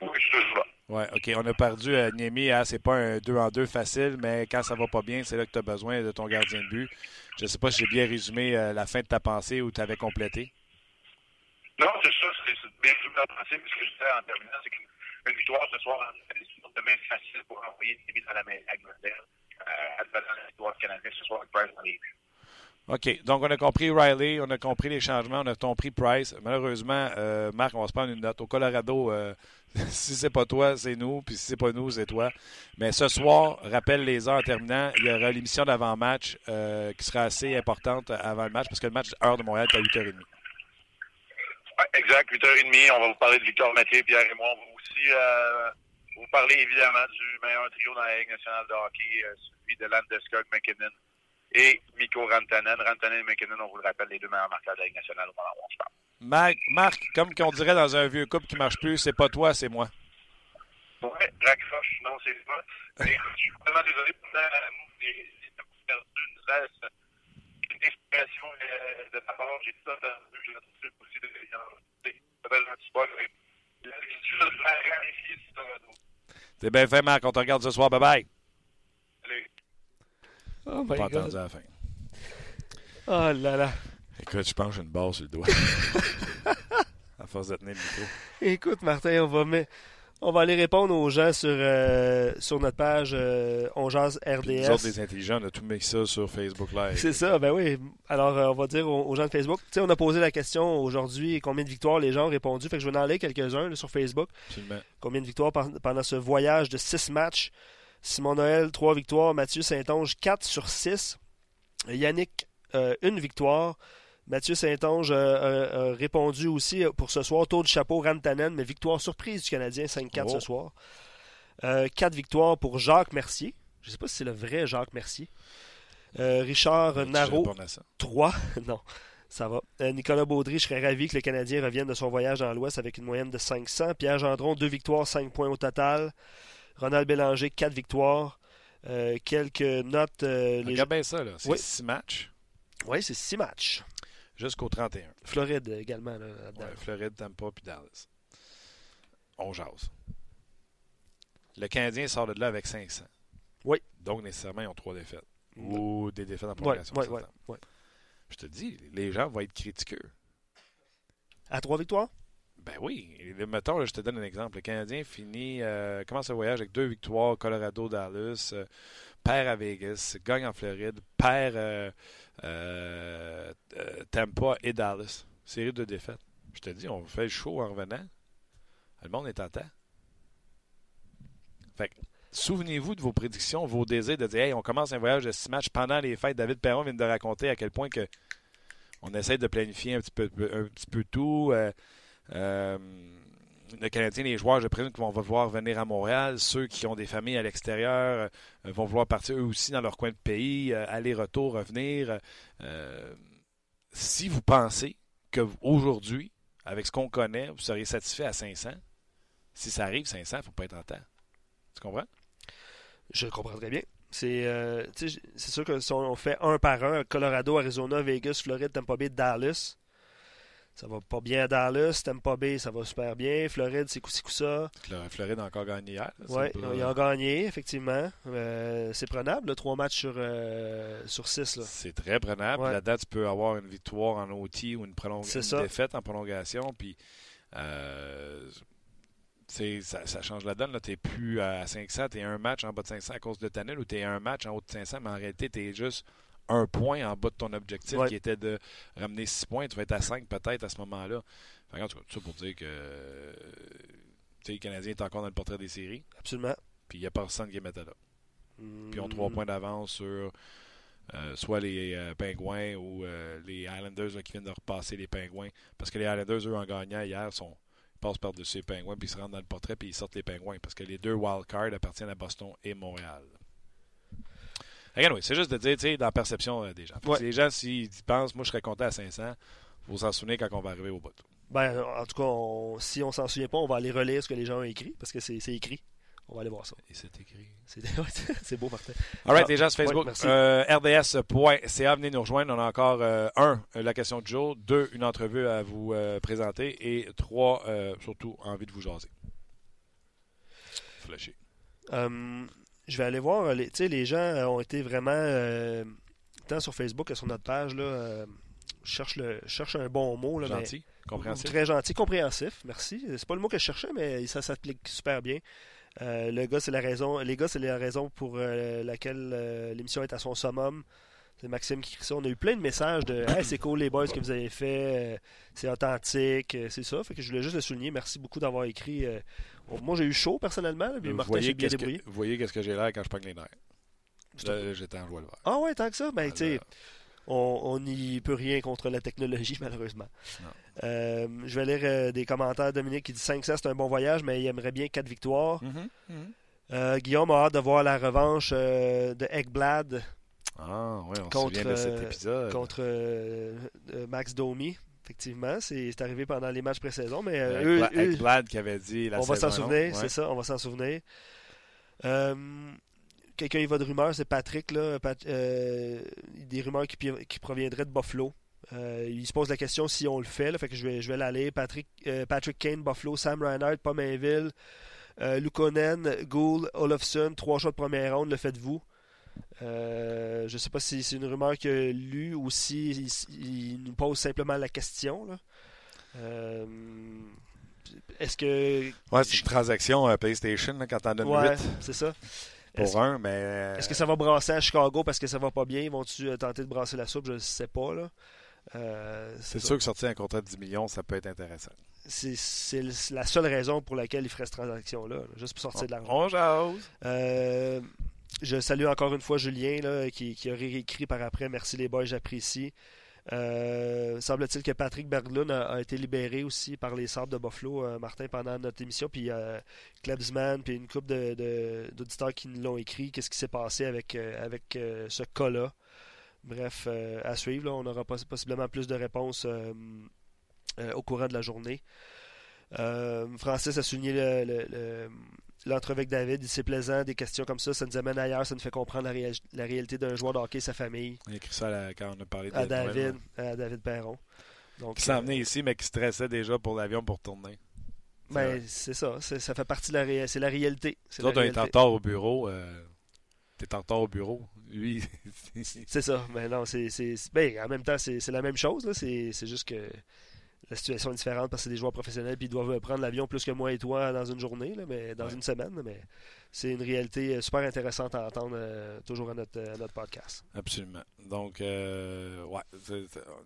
Oui, je suis toujours là. Oui, OK. On a perdu euh, Niemi. Hein, c'est pas un 2 en 2 facile, mais quand ça va pas bien, c'est là que tu as besoin de ton gardien de but. Je ne sais pas si j'ai bien résumé euh, la fin de ta pensée ou tu avais complété. Non, c'est ça. C'est bien résumé ta pensée. Mais ce que je disais en terminant, c'est qu'une victoire ce soir, c'est demain facile pour envoyer Niemi dans la mêlée à Glendale. Euh, dans la victoire canadienne ce soir avec Price dans les buts. OK. Donc, on a compris Riley, on a compris les changements, on a compris Price. Malheureusement, euh, Marc, on va se prendre une note. Au Colorado, euh, si c'est pas toi, c'est nous. Puis si c'est pas nous, c'est toi. Mais ce soir, rappelle les heures terminant, il y aura l'émission d'avant-match euh, qui sera assez importante avant le match parce que le match heure de Montréal est à 8h30. Oui, exact. 8h30. On va vous parler de Victor Mathieu, Pierre et moi. On va aussi vous parler évidemment du meilleur trio dans la Ligue nationale de hockey, celui de Landeskog, McKinnon et Miko Rantanen. Rantanen et McKinnon, on vous le rappelle, les deux meilleurs marqueurs de la Ligue nationale au moment où on se parle. Marc, Marc, comme qu'on dirait dans un vieux couple qui marche plus, c'est pas toi, c'est moi. Oui, raccroche, non, c'est. Mais je suis vraiment désolé pour perdu une trace, une inspiration euh, de ta part. J'ai tout entendu, j'ai entendu aussi de. C'est bien fait, Marc. On te regarde ce soir. Bye bye. Oh my Pas God. à la fin. Oh là là. Écoute, je pense que j'ai une barre sur le doigt. à force de tenir le micro. Écoute, Martin, on va, on va aller répondre aux gens sur, euh, sur notre page euh, On Jase Puis nous autres, RDS. les intelligents, on a tout mis ça sur Facebook Live. C'est ça, ben oui. Alors, euh, on va dire aux, aux gens de Facebook. Tu sais, on a posé la question aujourd'hui combien de victoires les gens ont répondu. Fait que je vais en aller quelques-uns sur Facebook. Absolument. Combien de victoires par- pendant ce voyage de six matchs? Simon Noël, trois victoires. Mathieu Saint-Onge, 4 sur 6. Yannick, euh, une victoire. Mathieu Saint-Onge euh, a répondu aussi euh, pour ce soir. Tour de chapeau, Rantanen, mais victoire surprise du Canadien, 5-4 Oh. ce soir. Euh, 4 victoires pour Jacques Mercier. Je ne sais pas si c'est le vrai Jacques Mercier. Euh, Richard ça. 3. non. Ça va. Euh, Nicolas Baudry, je serais ravi que le Canadien revienne de son voyage dans l'Ouest avec une moyenne de 500. Pierre Gendron, 2 victoires, 5 points au total. Ronald Bélanger, 4 victoires. Euh, quelques notes. Euh, les... Regarde bien ça, là. C'est 6 matchs. Oui, c'est 6 matchs. Jusqu'au 31. Floride également. Là, ouais, Floride, Tampa puis Dallas. On jase. Le Canadien sort de là avec 500. Oui. Donc, nécessairement, ils ont 3 défaites. Ou des défaites en prolongation. Oui, oui, oui. Je te dis, les gens vont être critiqueux. À 3 victoires? Ben oui. Mettons, je te donne un exemple. Le Canadien finit, euh, commence le voyage avec deux victoires, Colorado, Dallas, euh, perd à Vegas, gagne en Floride, perd euh, euh, Tampa et Dallas. Série de défaites. Je te dis, on fait le show en revenant. Le monde est en temps. Fait souvenez-vous de vos prédictions, vos désirs de dire Hey, on commence un voyage de six matchs pendant les fêtes. David Perron vient de raconter à quel point que on essaie de planifier un petit peu, un petit peu tout. Euh, le Canadien, les joueurs, je présume qu'ils vont vouloir venir à Montréal. Ceux qui ont des familles à l'extérieur euh, vont vouloir partir eux aussi dans leur coin de pays, euh, aller-retour, revenir. si vous pensez que aujourd'hui, avec ce qu'on connaît, vous seriez satisfait à 500, si ça arrive, 500, il ne faut pas être en temps. Tu comprends? Je comprends très bien. C'est sûr que si on fait un par un, Colorado, Arizona, Vegas, Floride, Tampa Bay, Dallas, ça va pas bien à Dallas. Tampa Bay, ça va super bien. Floride, c'est coup coup ça. Floride a encore gagné hier. Oui, ils ont gagné, effectivement. Euh, c'est prenable, trois matchs sur, euh, sur six. C'est très prenable. La date, tu peux avoir une victoire en OT ou une, défaite en prolongation. Puis, euh, ça, ça, change la donne. Tu n'es plus à 500, tu es un match en bas de 500 à cause de Tanel ou tu es un match en haut de 500, mais en réalité, tu es juste un point en bas de ton objectif qui était de ramener six points. Tu vas être à 5 peut-être à ce moment-là. Enfin, en tout cas, tout ça pour dire que le Canadien est encore dans le portrait des séries. Absolument. Puis il n'y a personne qui est là. Puis ils ont trois hmm. points d'avance sur euh, soit les euh, Pingouins ou euh, les Islanders qui viennent de repasser les Pingouins. Parce que les Islanders, eux, en gagnant hier, sont, ils passent par-dessus les Pingouins, puis ils se rendent dans le portrait, puis ils sortent les Pingouins. Parce que les deux wildcards appartiennent à Boston et Montréal c'est juste de dire, tu sais, dans la perception euh, des gens. Les gens, s'ils pensent, moi, je serais content à 500, il faut s'en souvenir quand on va arriver au bout. Ben, en tout cas, si on s'en souvient pas, on va aller relire ce que les gens ont écrit, parce que c'est écrit. On va aller voir ça. Et c'est écrit. C'est beau, Martin. All right, les gens sur Facebook. Euh, RDS.ca, venez nous rejoindre. On a encore, euh, un, la question du jour. Deux, une entrevue à vous présenter. Et trois, surtout, envie de vous jaser. Flashy je vais aller voir. Les, les gens euh, ont été vraiment, euh, tant sur Facebook que sur notre page, là, euh, cherche, le, cherche un bon mot. Là, gentil, compréhensif. Très gentil, compréhensif, merci. C'est pas le mot que je cherchais, mais ça s'applique super bien. le gars, c'est la raison, les gars, c'est la raison pour laquelle l'émission est à son summum. C'est Maxime qui écrit ça. On a eu plein de messages de Hey, c'est cool les boys que vous avez fait, c'est authentique, c'est ça. Fait que je voulais juste le souligner. Merci beaucoup d'avoir écrit moi, j'ai eu chaud personnellement, puis Martin s'est bien débrouillé. vous voyez qu'est-ce que j'ai l'air quand je pogne les nerfs. J'étais en joie le vert. Ah ouais, tant que ça? Ben, tu sais, on n'y peut rien contre la technologie, malheureusement. Euh, je vais lire euh, des commentaires. Dominique qui dit 500, c'est un bon voyage, mais il aimerait bien 4 victoires. Mm-hmm. Euh, Guillaume a hâte de voir la revanche de Eggblad. Ah, oui, on contre, se souvient de cet épisode. Contre Max Domi. Effectivement, c'est arrivé pendant les matchs pré-saison, mais euh, eux, qui avait dit la On va s'en souvenir, c'est ça, on va s'en souvenir. Euh, quelqu'un il va de rumeurs, c'est Patrick là, euh, des rumeurs qui, qui, proviendraient de Buffalo. il se pose la question si on le fait, là, fait que je vais je vais l'aller. Patrick Patrick Kane, Buffalo, Sam Reinhardt, Pomainville, Lukonen, Gould, Olofsson, trois choix de première ronde, le faites-vous? Euh, je ne sais pas si c'est une rumeur qu'il a lue ou si il, nous pose simplement la question. Euh, est-ce que. Ouais, c'est une transaction euh, PlayStation quand t'en donnes ouais, c'est ça. Pour un, mais. Est-ce que ça va brasser à Chicago parce que ça va pas bien? Vont-tu tenter de brasser la soupe? Je ne sais pas. là. c'est sûr que sortir un contrat de 10 millions, ça peut être intéressant. C'est la seule raison pour laquelle il ferait cette transaction-là, juste pour sortir de l'argent. On jase. Euh, je salue encore une fois Julien qui, qui, a réécrit par après. Merci les boys, j'apprécie. Euh, semble-t-il que Patrick Berglund a, été libéré aussi par les Sables de Buffalo, euh, Martin, pendant notre émission. Puis euh, Klebsman, puis une couple d'auditeurs qui nous l'ont écrit. Qu'est-ce qui s'est passé avec, avec ce cas-là? bref, à suivre. On aura possiblement plus de réponses au courant de la journée. Francis a souligné l'entrevue avec David. C'est plaisant, des questions comme ça, ça nous amène ailleurs, ça nous fait comprendre la, réalité d'un joueur de hockey, sa famille. Il a écrit ça quand on a parlé de à David, à David Perron. Donc, qui s'en venait ici, mais qui stressait déjà pour l'avion pour tourner. Ben, c'est ça. Ça fait partie de la, c'est la réalité. C'est on est en retard au bureau. Euh, T'es en retard au bureau. Lui. c'est ça. Mais non, c'est. Ben, en même temps, c'est la même chose. C'est juste que la situation est différente parce que c'est des joueurs professionnels puis ils doivent prendre l'avion plus que moi et toi dans une journée, là, mais dans une semaine. Mais c'est une réalité euh, super intéressante à entendre euh, toujours à notre, notre podcast. Absolument. Donc, euh, ouais,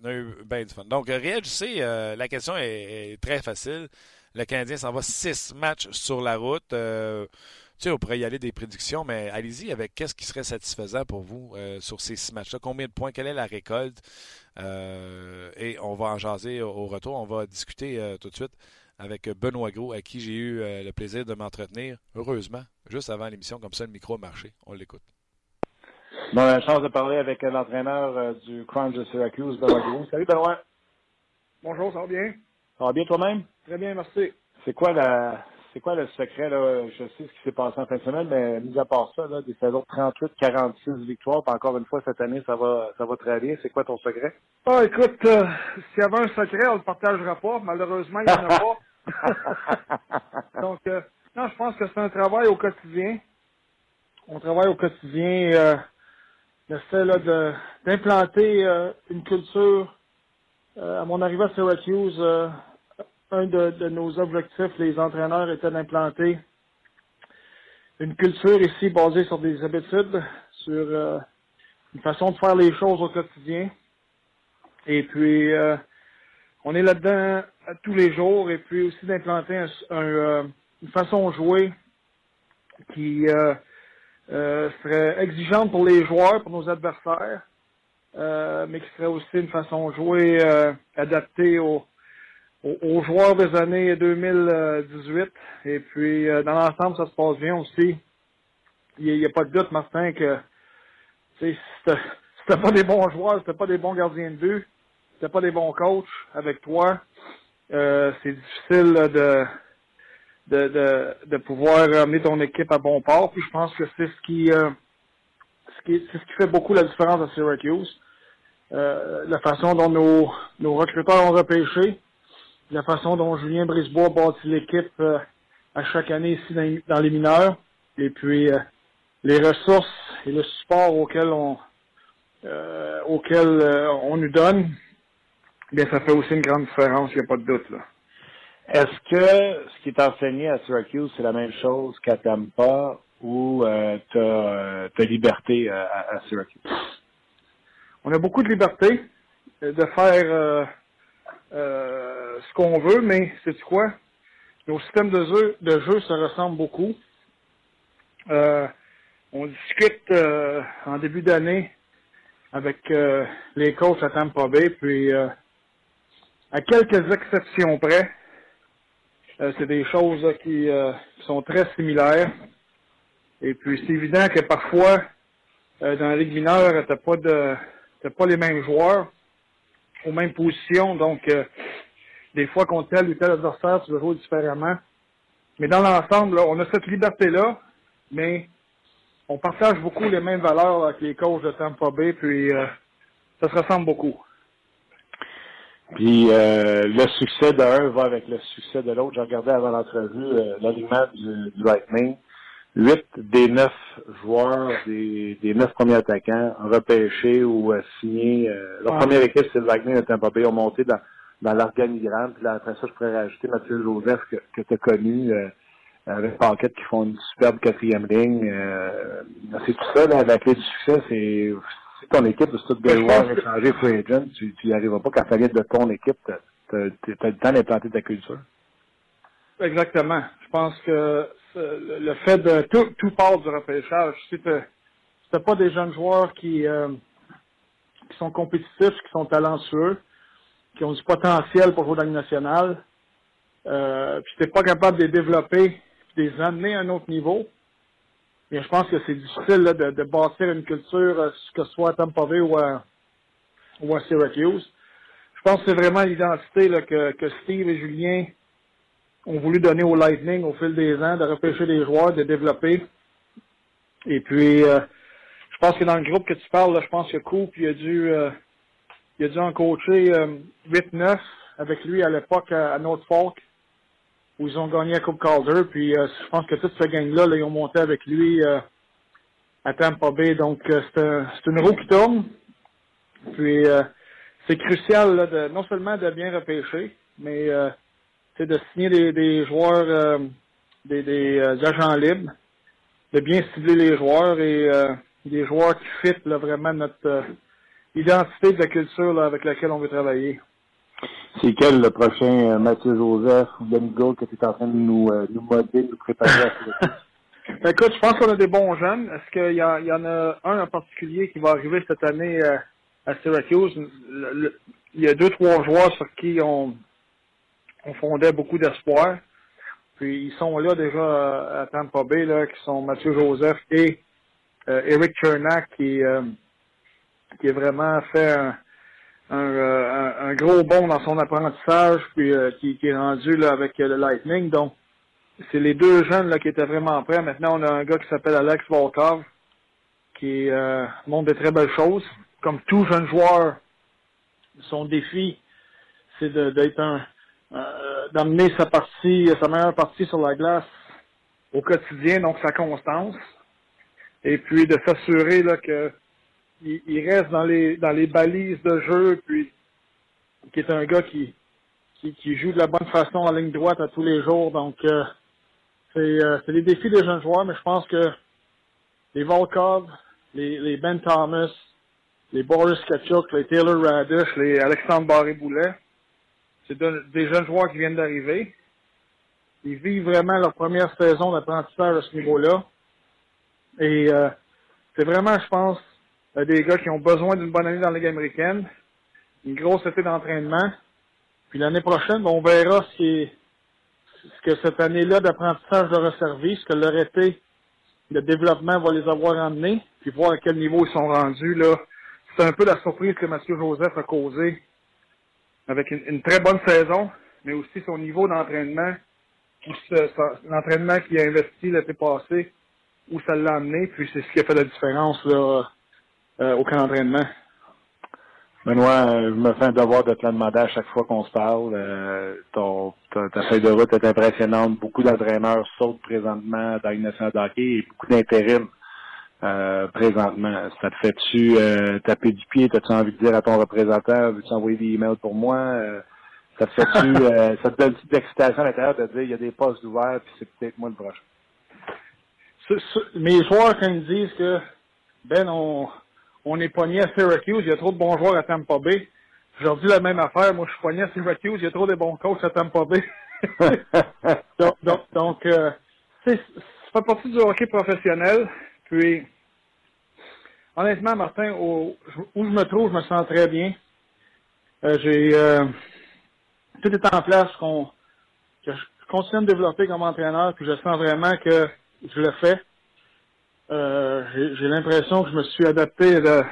on a eu bien du fun. Donc, réagissez. la question est, très facile. Le Canadien s'en va six matchs sur la route. tu sais, on pourrait y aller des prédictions, mais allez-y avec qu'est-ce qui serait satisfaisant pour vous sur ces six matchs-là? Combien de points? Quelle est la récolte? Euh, et on va en jaser au, retour. On va discuter euh, tout de suite avec Benoît Gros, à qui j'ai eu euh, le plaisir de m'entretenir, heureusement, juste avant l'émission, comme ça le micro a marché. On l'écoute. Bon, la chance de parler avec l'entraîneur du Crunch de Syracuse, Benoît Gros. Salut Benoît. Bonjour, ça va bien? Ça va bien toi-même? Très bien, merci. C'est quoi la, c'est quoi le secret, là? Je sais ce qui s'est passé en fin de semaine, mais mis à part ça, là, des saisons 38, 46 victoires, puis encore une fois, cette année, ça va, ça va très bien. C'est quoi ton secret? Ah, écoute, euh, s'il y avait un secret, on le partagera pas. Malheureusement, il n'y en a pas. Donc, euh, non, je pense que c'est un travail au quotidien. On travaille au quotidien. Euh, J'essaie là de d'implanter euh, une culture. à mon arrivée à Syracuse, un de, nos objectifs, les entraîneurs, était d'implanter une culture ici basée sur des habitudes, sur euh, une façon de faire les choses au quotidien. Et puis, euh, on est là-dedans tous les jours, et puis aussi d'implanter euh, une façon de jouer qui serait exigeante pour les joueurs, pour nos adversaires, mais qui serait aussi une façon de jouer adaptée aux aux, joueurs des années 2018. Et puis, euh, dans l'ensemble, ça se passe bien aussi. Il n'y a, pas de doute, Martin, que c'était pas des bons joueurs, c'était pas des bons gardiens de but, c'était pas des bons coachs avec toi, euh, c'est difficile de, de, de, de, pouvoir amener ton équipe à bon port. Puis je pense que c'est ce qui, euh, c'est ce qui fait beaucoup la différence à Syracuse. Euh, la façon dont nos, nos recruteurs ont repêché, la façon dont Julien Brisebois bâtit l'équipe euh, à chaque année ici dans, les mineurs, et puis euh, les ressources et le support auquel on euh, auquel on nous donne, bien ça fait aussi une grande différence, il n'y a pas de doute là. Est-ce que ce qui est enseigné à Syracuse, c'est la même chose qu'à Tampa ou tu as, liberté à, Syracuse? On a beaucoup de liberté de faire euh, ce qu'on veut, mais c'est quoi? Nos systèmes de jeu, de jeu se ressemblent beaucoup. Euh, on discute euh, en début d'année avec les coachs à Tampa Bay, puis à quelques exceptions près, c'est des choses qui, sont très similaires. Et puis c'est évident que parfois, dans la Ligue mineure, t'as pas de t'as pas les mêmes joueurs aux mêmes positions. Donc, euh, des fois, contre tel ou tel adversaire, tu veux jouer différemment. Mais dans l'ensemble, on a cette liberté-là, mais on partage beaucoup les mêmes valeurs avec les coachs de Tampa Bay, puis euh, ça se ressemble beaucoup. Puis euh, le succès d'un va avec le succès de l'autre. J'ai regardé avant l'entrevue l'alignement du, du Lightning huit des neuf joueurs des, des neuf premiers attaquants repêchés ou euh, signés. Euh, leur première équipe, c'est le Wagner de Tampa Bay, ont monté dans, dans l'organigramme. Puis là, après ça, je pourrais rajouter Mathieu Joseph que, que tu as connu euh, avec Paquette qui font une superbe quatrième ligne. Euh, c'est tout ça, là, la clé du succès, c'est si ton équipe de tout des joueurs étrangers free agent, tu n'y arriveras pas quand ça vient de ton équipe, tu as, le temps d'implanter ta culture. Exactement. Je pense que le fait de tout, tout part du repêchage. Si tu n'as pas des jeunes joueurs qui, euh, qui sont compétitifs, qui sont talentueux, qui ont du potentiel pour jouer dans le national, euh, puis t'es pas capable de les développer, puis de les amener à un autre niveau, bien, je pense que c'est difficile de, de, bâtir une culture, euh, que ce soit à Tampa Bay ou à, ou à Syracuse. Je pense que c'est vraiment l'identité que, que Steve et Julien ont voulu donner au Lightning au fil des ans, de repêcher des joueurs, de développer. Et puis, euh, je pense que dans le groupe que tu parles, là, je pense que Coupe, il a dû, euh, il a dû en coacher euh, 8-9 avec lui à l'époque à, à Norfolk, où ils ont gagné la Coupe Calder. Puis, euh, je pense que toute cette gang-là, là, ils ont monté avec lui euh, à Tampa Bay. Donc, euh, c'est un, une roue qui tourne. Puis, c'est crucial là, de, non seulement de bien repêcher, mais c'est de signer des, des joueurs, des, des agents libres de bien cibler les joueurs et euh, des joueurs qui fit là, vraiment notre euh, identité de la culture là, avec laquelle on veut travailler. C'est quel le prochain euh, Mathieu Joseph ou Demigo que tu es en train de nous, euh, nous modeler, nous préparer à ben, Écoute, je pense qu'on a des bons jeunes. Est-ce qu'il y, y, en a un en particulier qui va arriver cette année à Syracuse? il y a deux, trois joueurs sur qui on, on fondait beaucoup d'espoir. Puis ils sont là déjà à Tampa Bay, là, qui sont Mathieu Joseph et euh, Eric Chernak qui, euh, qui a vraiment fait un, un, un, gros bond dans son apprentissage, puis euh, qui, qui, est rendu là avec le Lightning. Donc, c'est les deux jeunes là qui étaient vraiment prêts. Maintenant, on a un gars qui s'appelle Alex Volkov, qui montre de très belles choses. Comme tout jeune joueur, son défi, c'est d'être un, euh, d'amener sa partie, sa meilleure partie sur la glace au quotidien, donc sa constance, et puis de s'assurer là que il, reste dans les dans les balises de jeu, puis qui est un gars qui qui, joue de la bonne façon en ligne droite à tous les jours. Donc euh, c'est euh, c'est les défis des jeunes joueurs, mais je pense que les Volkov, les, les Ben Thomas, les Boris Kachuk, les Taylor Radish, les Alexandre Barré-Boulet, c'est des jeunes joueurs qui viennent d'arriver. Ils vivent vraiment leur première saison d'apprentissage à ce niveau-là. Et euh, c'est vraiment, je pense, des gars qui ont besoin d'une bonne année dans la Ligue américaine, une grosse été d'entraînement. Puis l'année prochaine, on verra ce, que cette année-là d'apprentissage leur a servi, ce que leur été de développement va les avoir amenés, puis voir à quel niveau ils sont rendus. là. C'est un peu la surprise que Mathieu Joseph a causé avec une, très bonne saison, mais aussi son niveau d'entraînement, l'entraînement qu'il a investi l'été passé, où ça l'a amené, puis c'est ce qui a fait la différence là, euh, au camp d'entraînement. Benoît, euh, je me fais un devoir de te le demander à chaque fois qu'on se parle. Euh, ton, ta, feuille de route est impressionnante. Beaucoup d'entraîneurs sautent présentement dans une nationale d'hockey et beaucoup d'intérim euh, présentement. Ça te fait-tu euh, taper du pied? T'as-tu envie de dire à ton représentant, veux-tu envoyer des emails pour moi? Euh, ça te fait-tu, ça te donne une petite excitation à l'intérieur de dire, il y a des postes ouverts, puis c'est peut-être moi le prochain? mes joueurs, quand ils disent que, ben, on, on est pogné à Syracuse, il y a trop de bons joueurs à Tampa Bay. Dis la même affaire. Moi, je suis pogné à Syracuse, il y a trop de bons coachs à Tampa Bay. donc, donc, donc euh, c'est, ça fait partie du hockey professionnel. Puis, honnêtement, Martin, où je me trouve, je me sens très bien. Euh, j'ai euh, tout est en place qu'on que je continue de développer comme entraîneur, puis je sens vraiment que je le fais. Euh, j'ai l'impression que je me suis adapté de,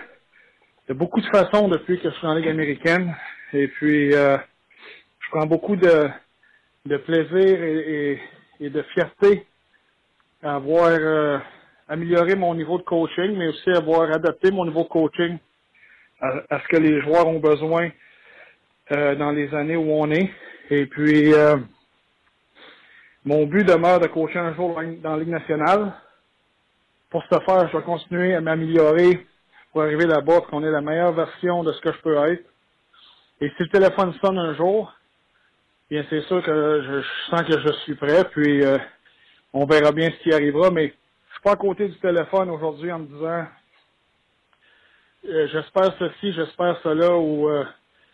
beaucoup de façons depuis que je suis en Ligue américaine. Et puis euh, je prends beaucoup de, plaisir et, de fierté à avoir euh, améliorer mon niveau de coaching, mais aussi avoir adapté mon niveau de coaching à, ce que les joueurs ont besoin dans les années où on est. Et puis, mon but demeure de coacher un jour dans la Ligue nationale. Pour ce faire, je vais continuer à m'améliorer pour arriver là-bas, pour qu'on ait la meilleure version de ce que je peux être. Et si le téléphone sonne un jour, bien c'est sûr que je, sens que je suis prêt, puis euh, on verra bien ce qui arrivera, mais suis pas à côté du téléphone aujourd'hui en me disant euh, j'espère ceci, j'espère cela, ou euh,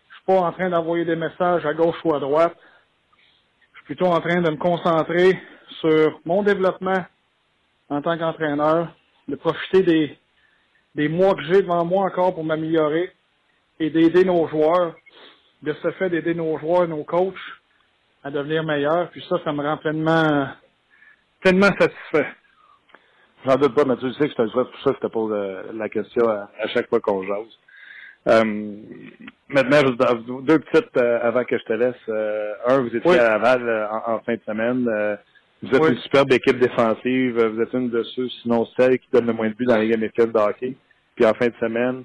je suis pas en train d'envoyer des messages à gauche ou à droite. Je suis plutôt en train de me concentrer sur mon développement en tant qu'entraîneur, de profiter des, des mois que j'ai devant moi encore pour m'améliorer et d'aider nos joueurs, de ce fait d'aider nos joueurs, nos coachs à devenir meilleurs. Puis ça, ça me rend pleinement, pleinement satisfait. J'en doute pas, mais tu sais que je te le souhaite pour ça, je te pose euh, la question à, chaque fois qu'on jase. maintenant, deux petites avant que je te laisse. un, vous étiez à Laval en, fin de semaine. Vous êtes une superbe équipe défensive. Vous êtes une de ceux, sinon celle, qui donne le moins de buts dans les games de hockey. Puis en fin de semaine,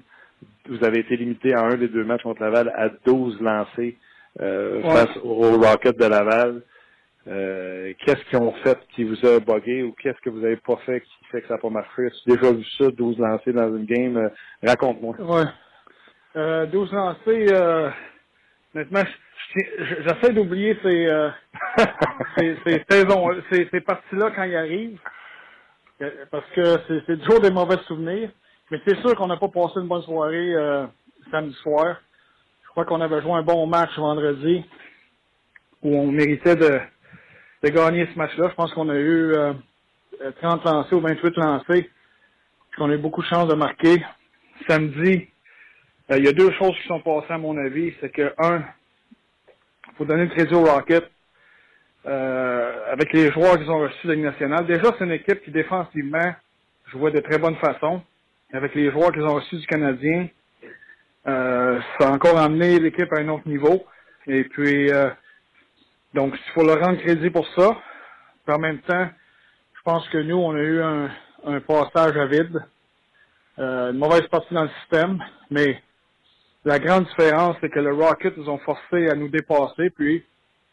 vous avez été limité à un des deux matchs contre Laval à 12 lancés face au Rocket de Laval. Euh, qu'est-ce qu'ils ont fait qui vous a bugué ou qu'est-ce que vous avez pas fait qui fait que ça n'a pas marché? As-tu déjà vu ça, 12 lancés dans une game? Euh, raconte-moi. Ouais. Euh, 12 lancés, euh, honnêtement, j'essaie d'oublier ces, euh, ces, ces, saisons, ces, ces parties-là quand ils arrivent. Parce que c'est toujours des mauvais souvenirs. Mais c'est sûr qu'on n'a pas passé une bonne soirée samedi soir. Je crois qu'on avait joué un bon match vendredi où on méritait de, de gagner ce match-là. Je pense qu'on a eu 30 euh, lancés ou 28 lancés. qu'on a eu beaucoup de chances de marquer. Samedi, euh, il y a deux choses qui sont passées à mon avis. C'est que, un, faut donner le crédit au Rocket. Euh, avec les joueurs qu'ils ont reçus de Ligue nationale. Déjà, c'est une équipe qui défensivement jouait de très bonne façon. Avec les joueurs qu'ils ont reçus du Canadien, ça a encore amené l'équipe à un autre niveau. Et puis, donc, il faut leur rendre crédit pour ça. en même temps, je pense que nous, on a eu un, un passage à vide. Euh, une mauvaise partie dans le système, mais la grande différence, c'est que le Rocket nous ont forcé à nous dépasser, puis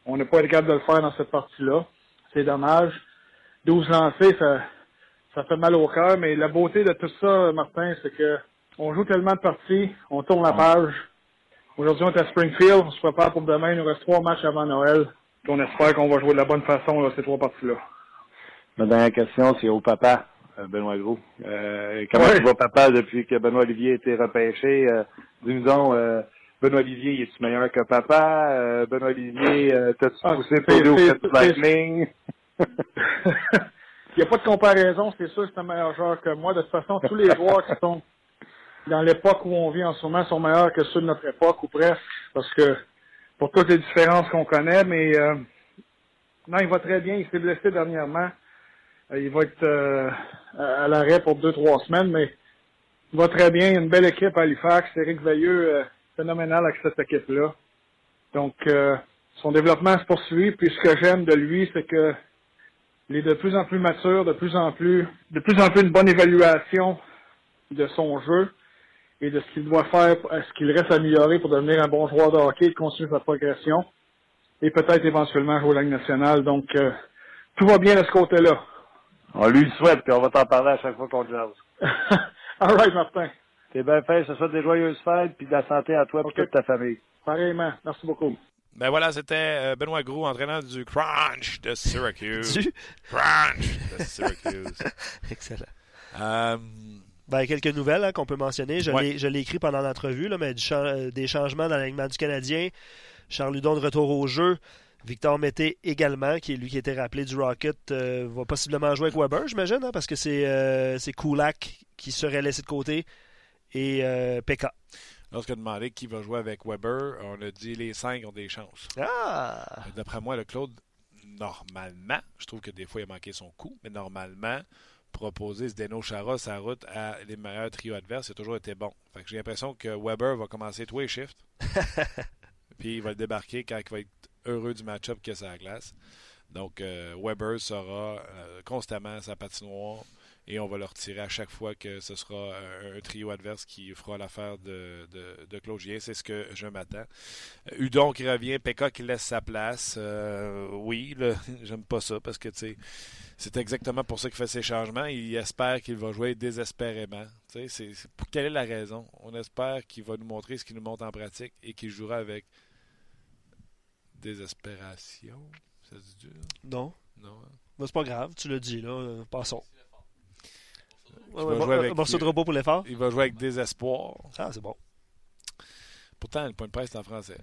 on n'a pas été capable de le faire dans cette partie-là. C'est dommage. 12 lancés, ça, ça fait mal au cœur, mais la beauté de tout ça, Martin, c'est que on joue tellement de parties, on tourne la page. Aujourd'hui, on est à Springfield, on se prépare pour demain, il nous reste trois matchs avant Noël on espère qu'on va jouer de la bonne façon là, ces trois parties-là. Ma dernière question, c'est au papa, Benoît Gros. Euh, comment tu vas, papa, depuis que Benoît Olivier a été repêché? Euh, Dis-nous donc, euh, Benoît Olivier, est-tu meilleur que papa? Euh, Benoît Olivier, t'as-tu ah, poussé pour au Lightning? Il n'y a pas de comparaison, c'est sûr c'est un meilleur joueur que moi. De toute façon, tous les joueurs qui sont dans l'époque où on vit en ce moment sont meilleurs que ceux de notre époque, ou presque, parce que pour toutes les différences qu'on connaît, mais euh, non, il va très bien. Il s'est blessé dernièrement. Euh, il va être euh, à l'arrêt pour deux, trois semaines, mais il va très bien. Il y a une belle équipe à Halifax. Eric Veilleux, phénoménal avec cette équipe-là. Donc, son développement se poursuit. Puis ce que j'aime de lui, c'est que il est de plus en plus mature, de plus en plus, de plus en plus une bonne évaluation de son jeu et de ce qu'il doit faire, ce qu'il reste amélioré pour devenir un bon joueur de hockey, et continuer sa progression et peut-être éventuellement jouer à la Ligue nationale. Donc, euh, tout va bien de ce côté-là. On lui le souhaite, puis on va t'en parler à chaque fois qu'on jase. All right, Martin. T'es bien fait. Ce soit des joyeuses fêtes, puis de la santé à toi et toute ta famille. Pareillement. Merci beaucoup. Ben voilà, c'était euh, Benoît Gros, entraîneur du Crunch de Syracuse. du Crunch de Syracuse. Excellent. Euh, ben, quelques nouvelles hein, qu'on peut mentionner. Je l'ai écrit pendant l'entrevue, mais euh, des changements dans l'alignement du Canadien. Charles Ludon de retour au jeu. Victor Mété également, qui est lui qui était rappelé du Rocket, euh, va possiblement jouer avec Weber, j'imagine, hein, parce que c'est euh, Kulak qui serait laissé de côté et euh. Lorsqu'on a demandé qui va jouer avec Weber, on a dit les cinq ont des chances. Ah! D'après moi, le Claude, normalement, je trouve que des fois il a manqué son coup, mais normalement, proposer Zdeno Chara sa route à les meilleurs trios adverses, c'est toujours été bon. Fait que j'ai l'impression que Weber va commencer tous les shifts. puis il va le débarquer quand il va être heureux du match-up qu'il a sur la glace. Donc euh, Weber sera euh, constamment sa patinoire et on va le retirer à chaque fois que ce sera un, trio adverse qui fera l'affaire de, de, de Claude C'est ce que je m'attends. Euh, Udon qui revient, Pekka qui laisse sa place. oui, j'aime pas ça parce que c'est exactement pour ça qu'il fait ces changements. Il espère qu'il va jouer désespérément. Pour quelle est la raison? On espère qu'il va nous montrer ce qu'il nous montre en pratique et qu'il jouera avec désespération. Ça se dit dur? Non. Non. Hein? c'est pas grave, tu le dis, là. Passons. Ouais, ouais, jouer avec, morceau de repos pour l'effort. Il va jouer avec désespoir. Ah, c'est bon. Pourtant, le point de presse est en français.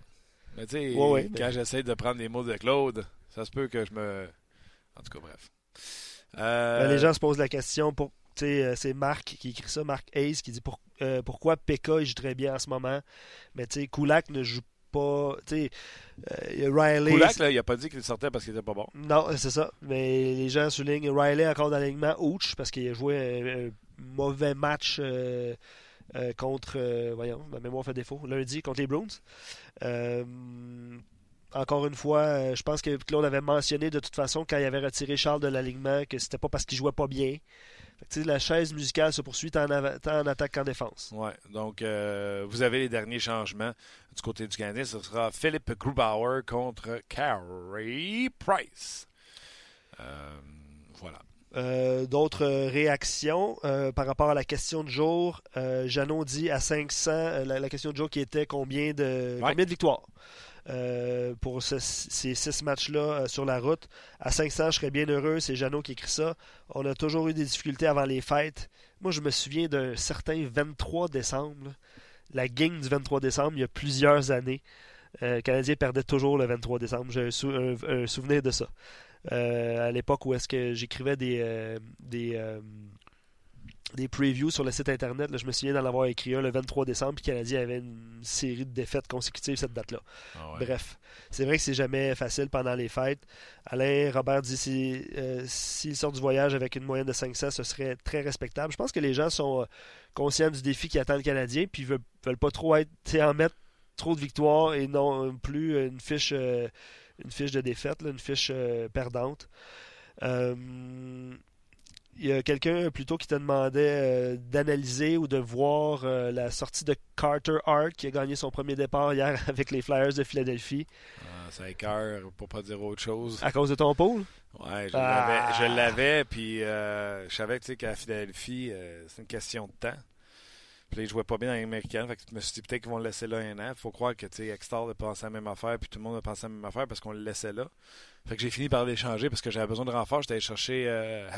Mais tu sais, quand j'essaie de prendre les mots de Claude, ça se peut que je me. En tout cas, bref. Euh, les gens se posent la question pour euh, c'est Marc qui écrit ça, Marc Hayes, qui dit euh, pourquoi PK joue très bien en ce moment. Mais tu sais, Kulak ne joue pas. Tu sais, Riley. Kulak, là, il a pas dit qu'il sortait parce qu'il était pas bon. Non, c'est ça. Mais les gens soulignent Riley encore dans l'alignement. Ouch, parce qu'il a joué un, mauvais match contre, voyons, ma mémoire fait défaut, lundi contre les Bruins. encore une fois, je pense que Claude avait mentionné de toute façon quand il avait retiré Charles de l'alignement que c'était pas parce qu'il jouait pas bien. La chaise musicale se poursuit tant en, attaque qu'en défense. Oui, donc vous avez les derniers changements du côté du Canadien. Ce sera Philippe Grubauer contre Carey Price. voilà. Euh, d'autres réactions euh, par rapport à la question de jour. Euh, Jeannot dit à 500, la, question de jour qui était combien de, combien de victoires? Pour ces six matchs-là sur la route. À 500, je serais bien heureux. C'est Jeannot qui écrit ça. On a toujours eu des difficultés avant les fêtes. Moi, je me souviens d'un certain 23 décembre. La game du 23 décembre, il y a plusieurs années. le Canadien perdait toujours le 23 décembre. J'ai un souvenir de ça. Euh, à l'époque où est-ce que j'écrivais des, euh, des, euh, des previews sur le site internet. je me souviens d'en avoir écrit un le 23 décembre, puis Canadien avait une série de défaites consécutives cette date-là. Ah Bref, c'est vrai que c'est jamais facile pendant les fêtes. Alain Robert dit s'il si, sort du voyage avec une moyenne de 500, ce serait très respectable. Je pense que les gens sont conscients du défi qui attend le Canadien, puis ils veulent, veulent pas trop être en mettre trop de victoires et non plus une fiche une fiche de défaite, une fiche euh, perdante. Euh, il y a quelqu'un plutôt qui te demandait euh, d'analyser ou de voir la sortie de Carter Hart qui a gagné son premier départ hier avec les Flyers de Philadelphie. Ah, ça écœure pour pas dire autre chose. À cause de ton pôle? Ouais, je ah. l'avais, puis je savais qu'à Philadelphie, c'est une question de temps. Puis là, il jouait pas bien dans l'américaine. Fait que je me suis dit peut-être qu'ils vont le laisser là un an. Faut croire que tu sais, Extar a pensé à la même affaire, puis tout le monde a pensé à la même affaire parce qu'on le laissait là. Fait que j'ai fini par l'échanger parce que j'avais besoin de renfort. J'étais allé chercher euh.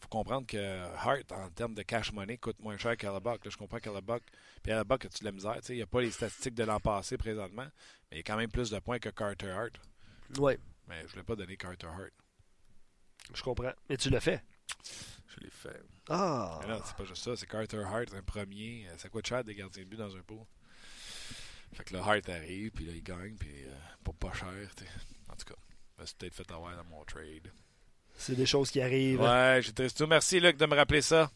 Faut comprendre que Hart, en termes de cash money, coûte moins cher qu'Hellebuck. Je comprends qu'Hellebuck, puis Hellebuck, a-tu de la misère? Il n'y a pas les statistiques de l'an passé présentement, mais il y a quand même plus de points que Carter Hart. Oui. Mais je voulais pas donner Carter Hart. Je comprends. Mais tu l'as fait. Je l'ai fait. Ah! Mais non, c'est pas juste ça. C'est Carter Hart, un premier. Ça coûte cher des gardiens de but dans un pot. Fait que le Hart arrive, puis là, il gagne, puis euh, pour pas cher. En tout cas, je me suis peut-être fait avoir dans mon trade. C'est des choses qui arrivent. Ouais, j'ai triste. Merci, Luc, de me rappeler ça.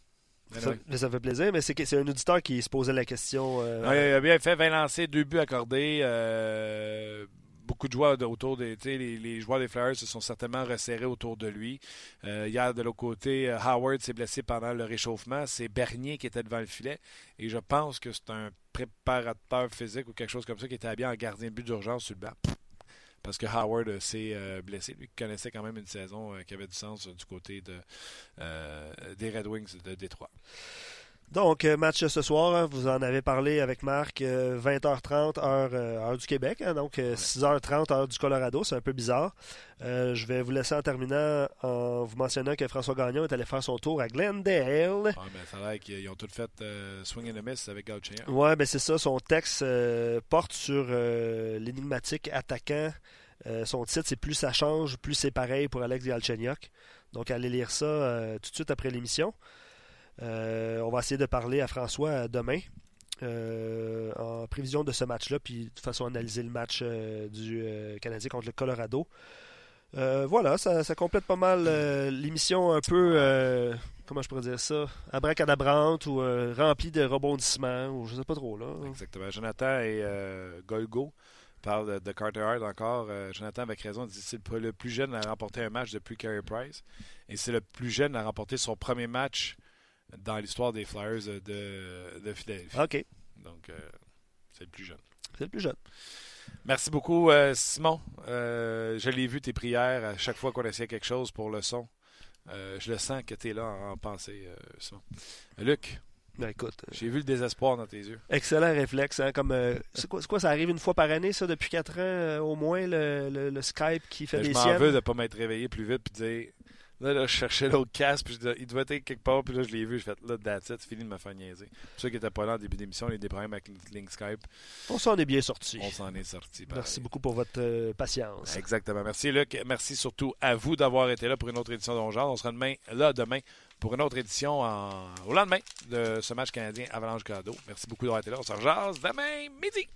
Ça, ça, fait plaisir, mais c'est un auditeur qui se posait la question. Euh, il a bien fait 20 lancers, deux buts accordés. Euh, beaucoup de joueurs autour des. Les, les, joueurs des Flyers se sont certainement resserrés autour de lui. Euh, hier, de l'autre côté, Howard s'est blessé pendant le réchauffement. C'est Bernier qui était devant le filet. Et je pense que c'est un préparateur physique ou quelque chose comme ça qui était habillé en gardien de but d'urgence sur le banc. Parce que Howard s'est euh, blessé. Lui connaissait quand même une saison qui avait du sens du côté de, des Red Wings de Détroit. Donc, euh, match ce soir, hein, vous en avez parlé avec Marc, 20h30 euh, euh, heure, du Québec, hein, donc 6h30 heure du Colorado, c'est un peu bizarre. je vais vous laisser en terminant en vous mentionnant que François Gagnon est allé faire son tour à Glendale. Ah, ben, ça a l'air qu'ils ont tout fait swing and a miss avec Gauthier. Ouais, ben c'est ça, son texte porte sur l'énigmatique attaquant. son titre, c'est Plus ça change, plus c'est pareil pour Alex Galchenyuk. Donc, allez lire ça tout de suite après l'émission. Euh, on va essayer de parler à François demain. Euh, en prévision de ce match-là, puis de façon analyser le match euh, du Canadien contre le Colorado. voilà, ça, complète pas mal l'émission un peu, comment je pourrais dire ça, abracadabrante ou remplie de rebondissements, ou je sais pas trop. là. Exactement. Jonathan et Golgo parlent de, Carter Hart encore. Jonathan, avec raison, dit c'est le plus jeune à remporter un match depuis Carey Price. Et c'est le plus jeune à remporter son premier match dans l'histoire des Flyers de, de Philadelphie. OK. Donc, euh, c'est le plus jeune. C'est le plus jeune. Merci beaucoup, euh, Simon. Euh, je l'ai vu, tes prières, à chaque fois qu'on essayait quelque chose pour le son. je le sens que tu es là en, pensée, Simon. Luc. Ben écoute, j'ai vu le désespoir dans tes yeux. Excellent réflexe. Hein, comme c'est quoi, ça arrive une fois par année, ça, depuis quatre ans, au moins, le, le, Skype qui fait ben, des? Je m'en veux de ne pas m'être réveillé plus vite puis dire Là, je cherchais l'autre casque, puis il devait être quelque part, puis là, je l'ai vu, je fait là, that's it, fini de me faire niaiser. Pour ceux qui n'étaient pas là en début d'émission, il y a des problèmes avec Link Skype. On s'en est bien sorti. On s'en est sorti. Merci beaucoup pour votre euh, patience. Exactement. Merci, Luc. Merci surtout à vous d'avoir été là pour une autre édition de On sera demain, là, demain, pour une autre édition au lendemain de ce match canadien Avalanche Cadeau. Merci beaucoup d'avoir été là. On se rejase demain midi.